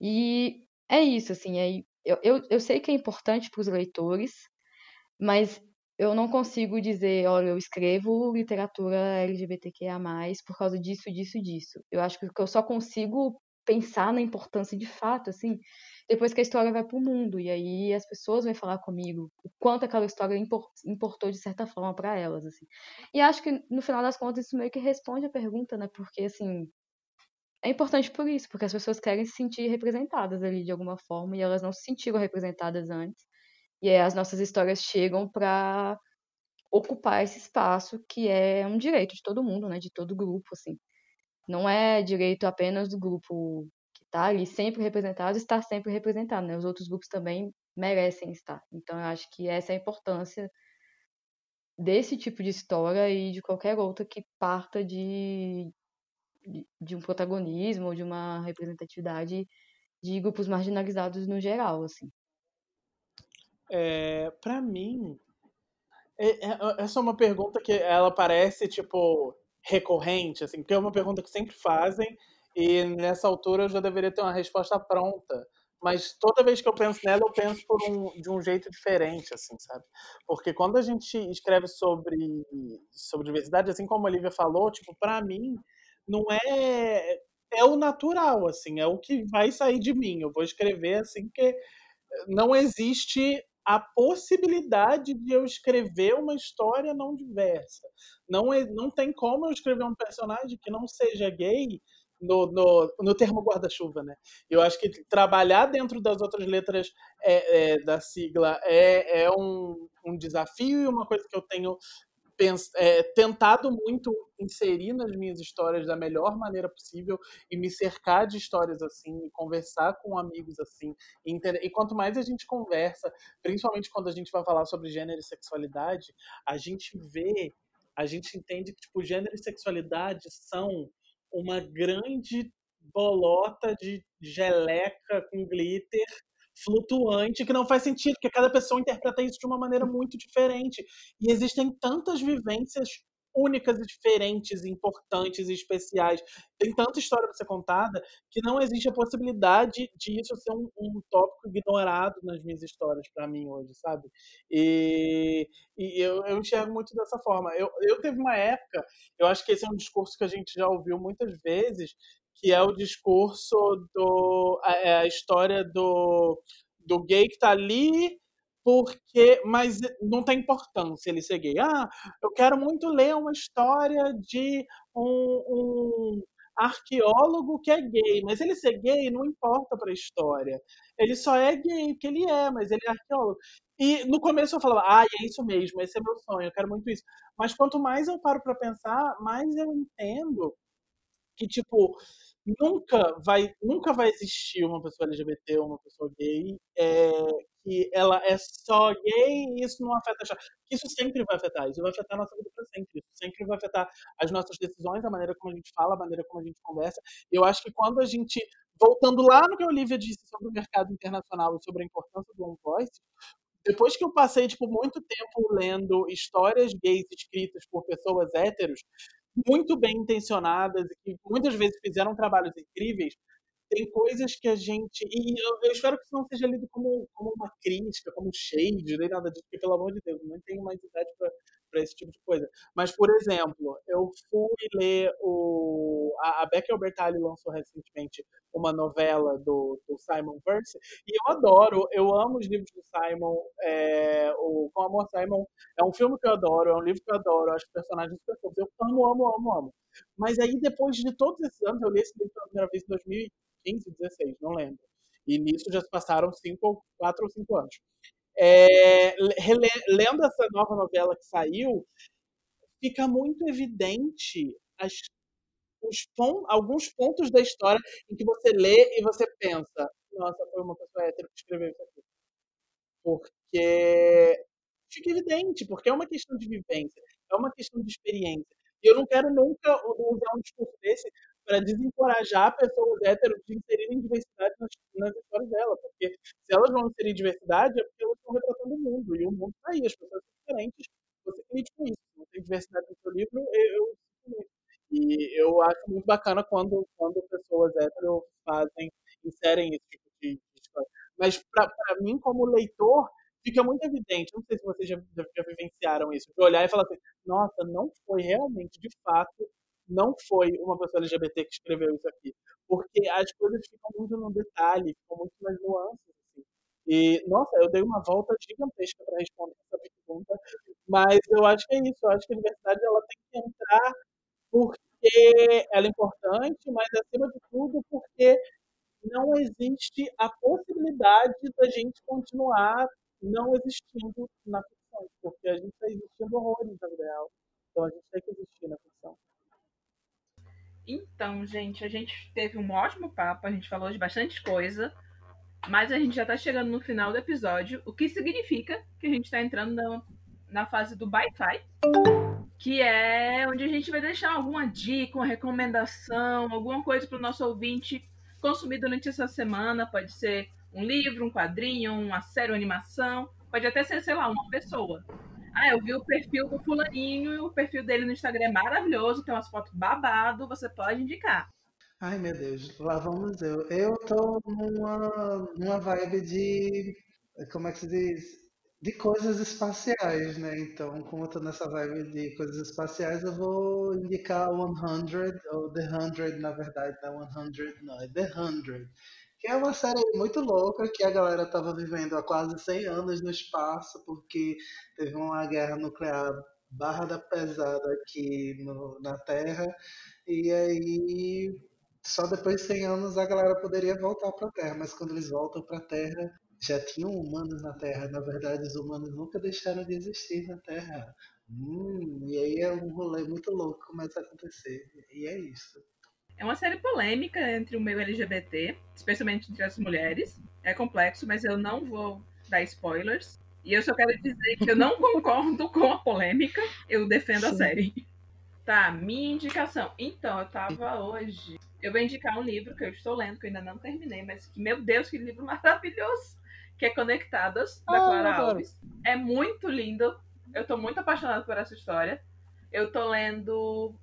E é isso, assim, é, eu, eu, eu sei que é importante para os leitores, mas eu não consigo dizer, olha, eu escrevo literatura LGBTQIA+, por causa disso, disso, disso. Eu acho que eu só consigo pensar na importância de fato, assim, depois que a história vai para o mundo. E aí as pessoas vão falar comigo o quanto aquela história importou de certa forma para elas, assim. E acho que no final das contas isso meio que responde a pergunta, né? Porque assim, é importante por isso, porque as pessoas querem se sentir representadas ali de alguma forma e elas não se sentiram representadas antes. E aí as nossas histórias chegam para ocupar esse espaço que é um direito de todo mundo, né? De todo grupo, assim. Não é direito apenas do grupo tá ali sempre representado, estar sempre representado, né? Os outros grupos também merecem estar. Então, eu acho que essa é a importância desse tipo de história e de qualquer outra que parta de, de, de um protagonismo ou de uma representatividade de grupos marginalizados no geral, assim. É, para mim, é, é, essa é uma pergunta que ela parece, tipo, recorrente, assim, porque é uma pergunta que sempre fazem e nessa altura eu já deveria ter uma resposta pronta. Mas toda vez que eu penso nela, eu penso um, de um jeito diferente, assim, sabe? Porque quando a gente escreve sobre, sobre diversidade, assim como a Olivia falou, tipo, para mim, não é é o natural, assim, é o que vai sair de mim. Eu vou escrever assim que não existe a possibilidade de eu escrever uma história não diversa. Não, é, não tem como eu escrever um personagem que não seja gay no, no, no termo guarda-chuva, né? Eu acho que trabalhar dentro das outras letras é, é, da sigla é, é um, um desafio e uma coisa que eu tenho é, tentado muito inserir nas minhas histórias da melhor maneira possível e me cercar de histórias assim, e conversar com amigos assim. E, e quanto mais a gente conversa, principalmente quando a gente vai falar sobre gênero e sexualidade, a gente vê, a gente entende que tipo, gênero e sexualidade são uma grande bolota de geleca com glitter flutuante que não faz sentido, porque cada pessoa interpreta isso de uma maneira muito diferente. E existem tantas vivências únicas e diferentes, importantes e especiais. Tem tanta história para ser contada que não existe a possibilidade de isso ser um, um tópico ignorado nas minhas histórias para mim hoje, sabe? E, e eu, eu, enxergo muito dessa forma. Eu, eu teve uma época, eu acho que esse é um discurso que a gente já ouviu muitas vezes, que é o discurso do a, é a história do, do gay que está ali porque mas não tem importância ele ser gay. Ah, eu quero muito ler uma história de um, um arqueólogo que é gay, mas ele ser gay não importa para a história. Ele só é gay porque ele é, mas ele é arqueólogo. E no começo eu falava, ah, é isso mesmo, esse é meu sonho, eu quero muito isso. Mas quanto mais eu paro para pensar, mais eu entendo que tipo nunca vai nunca vai existir uma pessoa LGBT ou uma pessoa gay é, que ela é só gay e isso não afeta a isso sempre vai afetar isso vai afetar a nossa vida para sempre isso sempre vai afetar as nossas decisões a maneira como a gente fala a maneira como a gente conversa. Eu acho que quando a gente voltando lá no que a Olivia disse sobre o mercado internacional e sobre a importância do One Voice depois que eu passei tipo muito tempo lendo histórias gays escritas por pessoas héteros muito bem intencionadas e que muitas vezes fizeram trabalhos incríveis, tem coisas que a gente. E eu, eu, espero que isso não seja lido como, como uma crítica, como shade, nem nada disso, porque, pelo amor de Deus, não tenho mais idade para esse tipo de coisa. Mas, por exemplo, eu fui ler o. A, a Becky Albertalli lançou recentemente uma novela do, do Simon Verse, e eu adoro, eu amo os livros do Simon. É, o Com Amor Simon é um filme que eu adoro, é um livro que eu adoro, acho personagens super fofos. Eu amo, amo, amo, amo. Mas aí, depois de todos esses anos, eu li esse livro pela primeira vez em 2000 15, 16, não lembro. E nisso já se passaram cinco, quatro ou cinco anos. É, lendo essa nova novela que saiu, fica muito evidente as, os alguns pontos da história em que você lê e você pensa, nossa, foi uma pessoa hétero que escreveu isso aqui. Porque fica evidente, porque é uma questão de vivência, é uma questão de experiência. E eu não quero nunca usar um discurso desse para desencorajar pessoas héteros de inserirem diversidade nas, nas histórias dela. Porque se elas vão inserir diversidade, é porque elas estão retratando o mundo. E o mundo está aí, as pessoas são diferentes. Você crítico com isso. Não tem diversidade no seu livro, eu, eu E eu acho muito bacana quando, quando pessoas héteros fazem, inserem esse tipo de história. Mas para mim, como leitor, fica muito evidente, não sei se vocês já, já, já vivenciaram isso, de olhar e falar assim, nossa, não foi realmente, de fato, não foi uma pessoa LGBT que escreveu isso aqui. Porque as coisas ficam muito no detalhe, ficam muito nas nuances. Assim. E, nossa, eu dei uma volta gigantesca para responder essa pergunta, mas eu acho que é isso. Eu acho que a diversidade ela tem que entrar porque ela é importante, mas acima de tudo porque não existe a possibilidade da gente continuar não existindo na ficção, porque a gente está existindo horrores na vida real. Então a gente tem que existir na ficção. Então, gente, a gente teve um ótimo papo, a gente falou de bastante coisa, mas a gente já está chegando no final do episódio, o que significa que a gente está entrando na, na fase do Wi-Fi, que é onde a gente vai deixar alguma dica, uma recomendação, alguma coisa para o nosso ouvinte consumir durante essa semana. Pode ser um livro, um quadrinho, uma série, uma animação, pode até ser, sei lá, uma pessoa. Ah, eu vi o perfil do fulaninho o perfil dele no Instagram é maravilhoso, tem umas fotos babado, você pode indicar. Ai, meu Deus, lá vamos eu. Eu tô numa, numa vibe de. Como é que se diz? De coisas espaciais, né? Então, como eu tô nessa vibe de coisas espaciais, eu vou indicar 100, ou The 100, na verdade, não é 100, não, é The 100. Que é uma série muito louca que a galera tava vivendo há quase 100 anos no espaço, porque teve uma guerra nuclear barra da pesada aqui no, na Terra. E aí só depois de 100 anos a galera poderia voltar para a Terra, mas quando eles voltam para a Terra, já tinham humanos na Terra. Na verdade, os humanos nunca deixaram de existir na Terra. Hum, e aí é um rolê muito louco começa a acontecer. E é isso. É uma série polêmica entre o meio LGBT, especialmente entre as mulheres. É complexo, mas eu não vou dar spoilers. E eu só quero dizer que eu não concordo com a polêmica, eu defendo a série. Tá, minha indicação. Então, eu tava hoje. Eu vou indicar um livro que eu estou lendo, que eu ainda não terminei, mas que, meu Deus, que livro maravilhoso! Que é Conectadas, da ah, Clara Alves. É muito lindo. Eu tô muito apaixonada por essa história. Eu tô lendo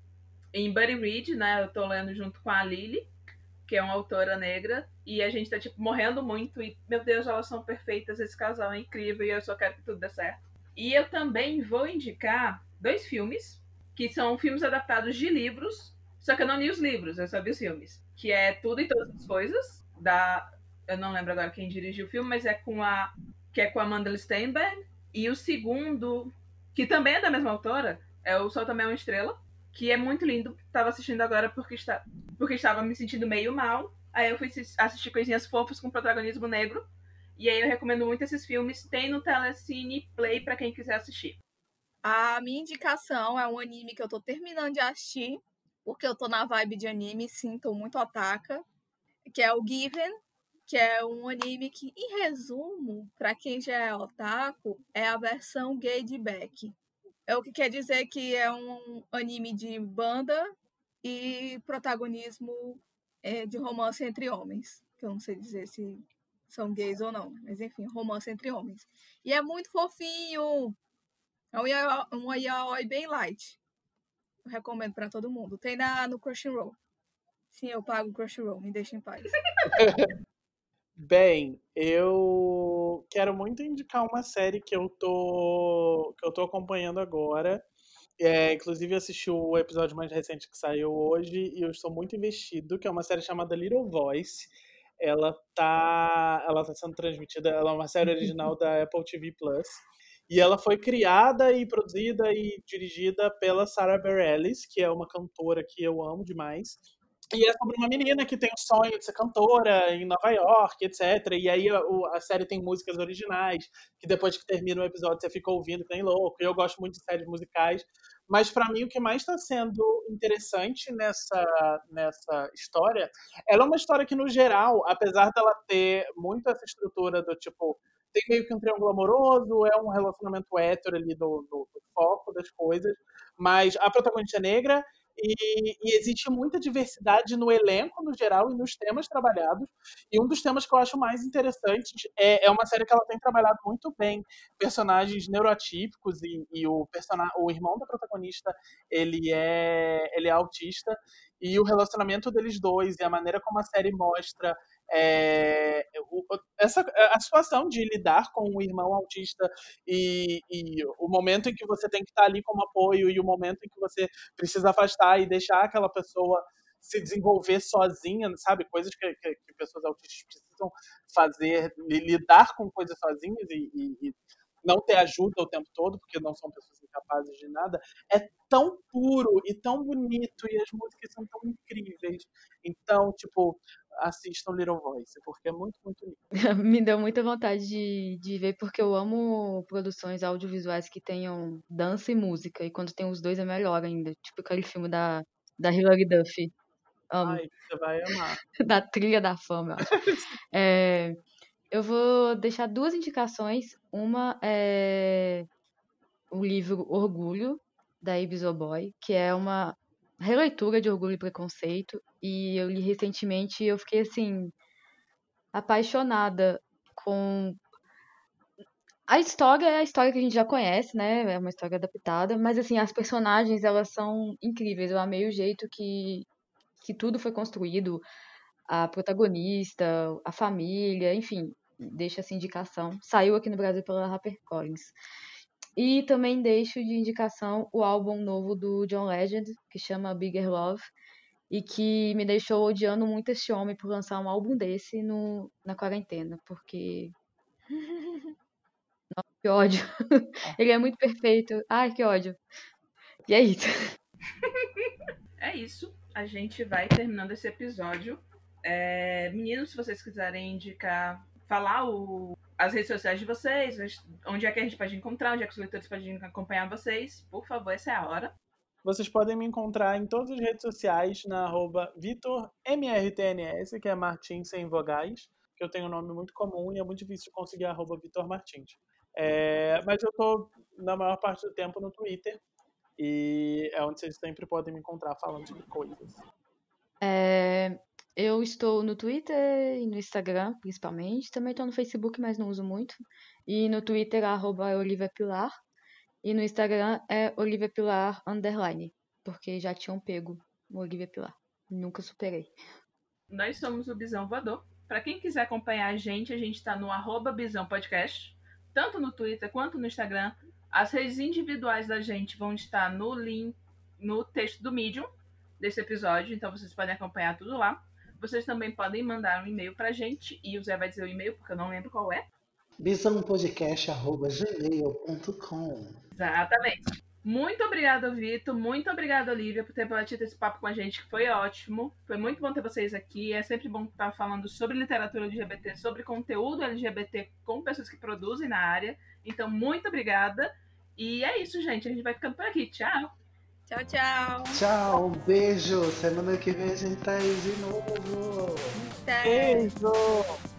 em Buddy Read, né? Eu tô lendo junto com a Lily, que é uma autora negra. E a gente tá, tipo, morrendo muito. E, meu Deus, elas são perfeitas. Esse casal é incrível e eu só quero que tudo dê certo. E eu também vou indicar dois filmes que são filmes adaptados de livros, só que eu não li os livros, eu só vi os filmes. Que é Tudo e Todas as Coisas, da. Eu não lembro agora quem dirigiu o filme, mas é com a. que é com a Amanda Steinberg. E o segundo, que também é da mesma autora, é o Sol Também é uma Estrela, que é muito lindo. Tava assistindo agora porque, está, porque estava me sentindo meio mal. Aí eu fui assistir coisinhas fofas com protagonismo negro. E aí eu recomendo muito esses filmes. Tem no Telecine Play para quem quiser assistir. A minha indicação é um anime que eu tô terminando de assistir, porque eu tô na vibe de anime, sim, tô muito otaka, que é o Given, que é um anime que, em resumo, para quem já é otaku, é a versão gay de Beck. É o que quer dizer que é um anime de banda e protagonismo é, de romance entre homens. Que eu não sei dizer se são gays ou não, mas enfim, romance entre homens. E é muito fofinho, é um yaoi, um yaoi bem light. Eu recomendo para todo mundo. Tem na, no Crunchyroll. Sim, eu pago o Crunchyroll, me deixa em paz. Bem, eu quero muito indicar uma série que eu tô que eu tô acompanhando agora. É, inclusive assisti o episódio mais recente que saiu hoje e eu estou muito investido, que é uma série chamada Little Voice. Ela tá, ela tá sendo transmitida, ela é uma série original da Apple TV Plus. E ela foi criada e produzida e dirigida pela Sarah Bareilles, que é uma cantora que eu amo demais. E é sobre uma menina que tem o sonho de ser cantora em Nova York, etc. E aí a, a, série tem músicas originais, que depois que termina o episódio você fica ouvindo que nem louco. Eu gosto muito de séries musicais. Mas para mim o que mais está sendo interessante nessa, nessa história, ela é uma história que no geral, apesar dela ter muito essa estrutura do tipo tem meio que um triângulo amoroso, é um relacionamento hétero ali do, do, do foco das coisas, mas a protagonista é negra e, e, existe muita diversidade no elenco no geral e nos temas trabalhados. E um dos temas que eu acho mais interessantes é, é uma série que ela tem trabalhado muito bem personagens neurotípicos e, e o, person... o irmão da protagonista ele é, ele é autista e o relacionamento deles dois e a maneira como a série mostra é, essa, a situação de lidar com um irmão autista e, e, o momento em que você tem que estar ali como apoio e o momento em que você precisa afastar e deixar aquela pessoa se desenvolver sozinha, sabe? Coisas que, que, que pessoas autistas precisam fazer, lidar com coisas sozinhas e, e, e não ter ajuda o tempo todo, porque não são pessoas incapazes de nada, é tão puro e tão bonito e as músicas são tão incríveis. Então, tipo, assistam Little Voice, porque é muito, muito lindo. Me deu muita vontade de, de ver, porque eu amo produções audiovisuais que tenham dança e música, e quando tem os dois é melhor ainda. Tipo aquele filme da, da Hilary Duff. Amo. Ai, você vai amar. da trilha da fama, é, eu vou deixar duas indicações. Uma é o livro Orgulho, da Ibis Boy, que é uma releitura de Orgulho e Preconceito. E eu li recentemente e eu fiquei assim apaixonada com A história é a história que a gente já conhece, né? É uma história adaptada, mas assim, as personagens, elas são incríveis. Eu amei o jeito que, que tudo foi construído, a protagonista, a família, enfim, deixa essa indicação. Saiu aqui no Brasil pela HarperCollins. E também deixo de indicação o álbum novo do John Legend, que chama Bigger Love, e que me deixou odiando muito esse homem por lançar um álbum desse no, na quarentena, porque nossa, que ódio. Ele é muito perfeito. Ai, que ódio. E é isso. É isso. A gente vai terminando esse episódio. É... Meninos, se vocês quiserem indicar, falar o... as redes sociais de vocês, onde é que a gente pode encontrar, onde é que os leitores podem acompanhar vocês, por favor, essa é a hora. Vocês podem me encontrar em todas as redes sociais na arroba VitorMRTNS, que é Martins sem vogais, que eu tenho um nome muito comum e é muito difícil de conseguir arroba Vitor Martins. É, mas eu estou, na maior parte do tempo, no Twitter. E é onde vocês sempre podem me encontrar falando de coisas. É, eu estou no Twitter e no Instagram, principalmente. Também estou no Facebook, mas não uso muito. E no Twitter, arroba Olivia Pilar. E no Instagram é Olivia Pilar underline. Porque já tinham pego o Olivia Pilar. Nunca superei. Nós somos o Bisão Voador. Para quem quiser acompanhar a gente, a gente está no arroba Bisão Podcast tanto no Twitter quanto no Instagram. As redes individuais da gente vão estar no link, no texto do Medium desse episódio, então vocês podem acompanhar tudo lá. Vocês também podem mandar um e-mail pra gente, e o Zé vai dizer o e-mail, porque eu não lembro qual é. bisãopodcast.gmail.com Exatamente. Muito obrigada, Vitor. Muito obrigada, Olivia, por ter batido esse papo com a gente, que foi ótimo. Foi muito bom ter vocês aqui. É sempre bom estar falando sobre literatura LGBT, sobre conteúdo LGBT com pessoas que produzem na área. Então, muito obrigada. E é isso, gente. A gente vai ficando por aqui. Tchau. Tchau, tchau. Tchau, um beijo. Semana que vem a gente tá aí de novo. Até. Beijo!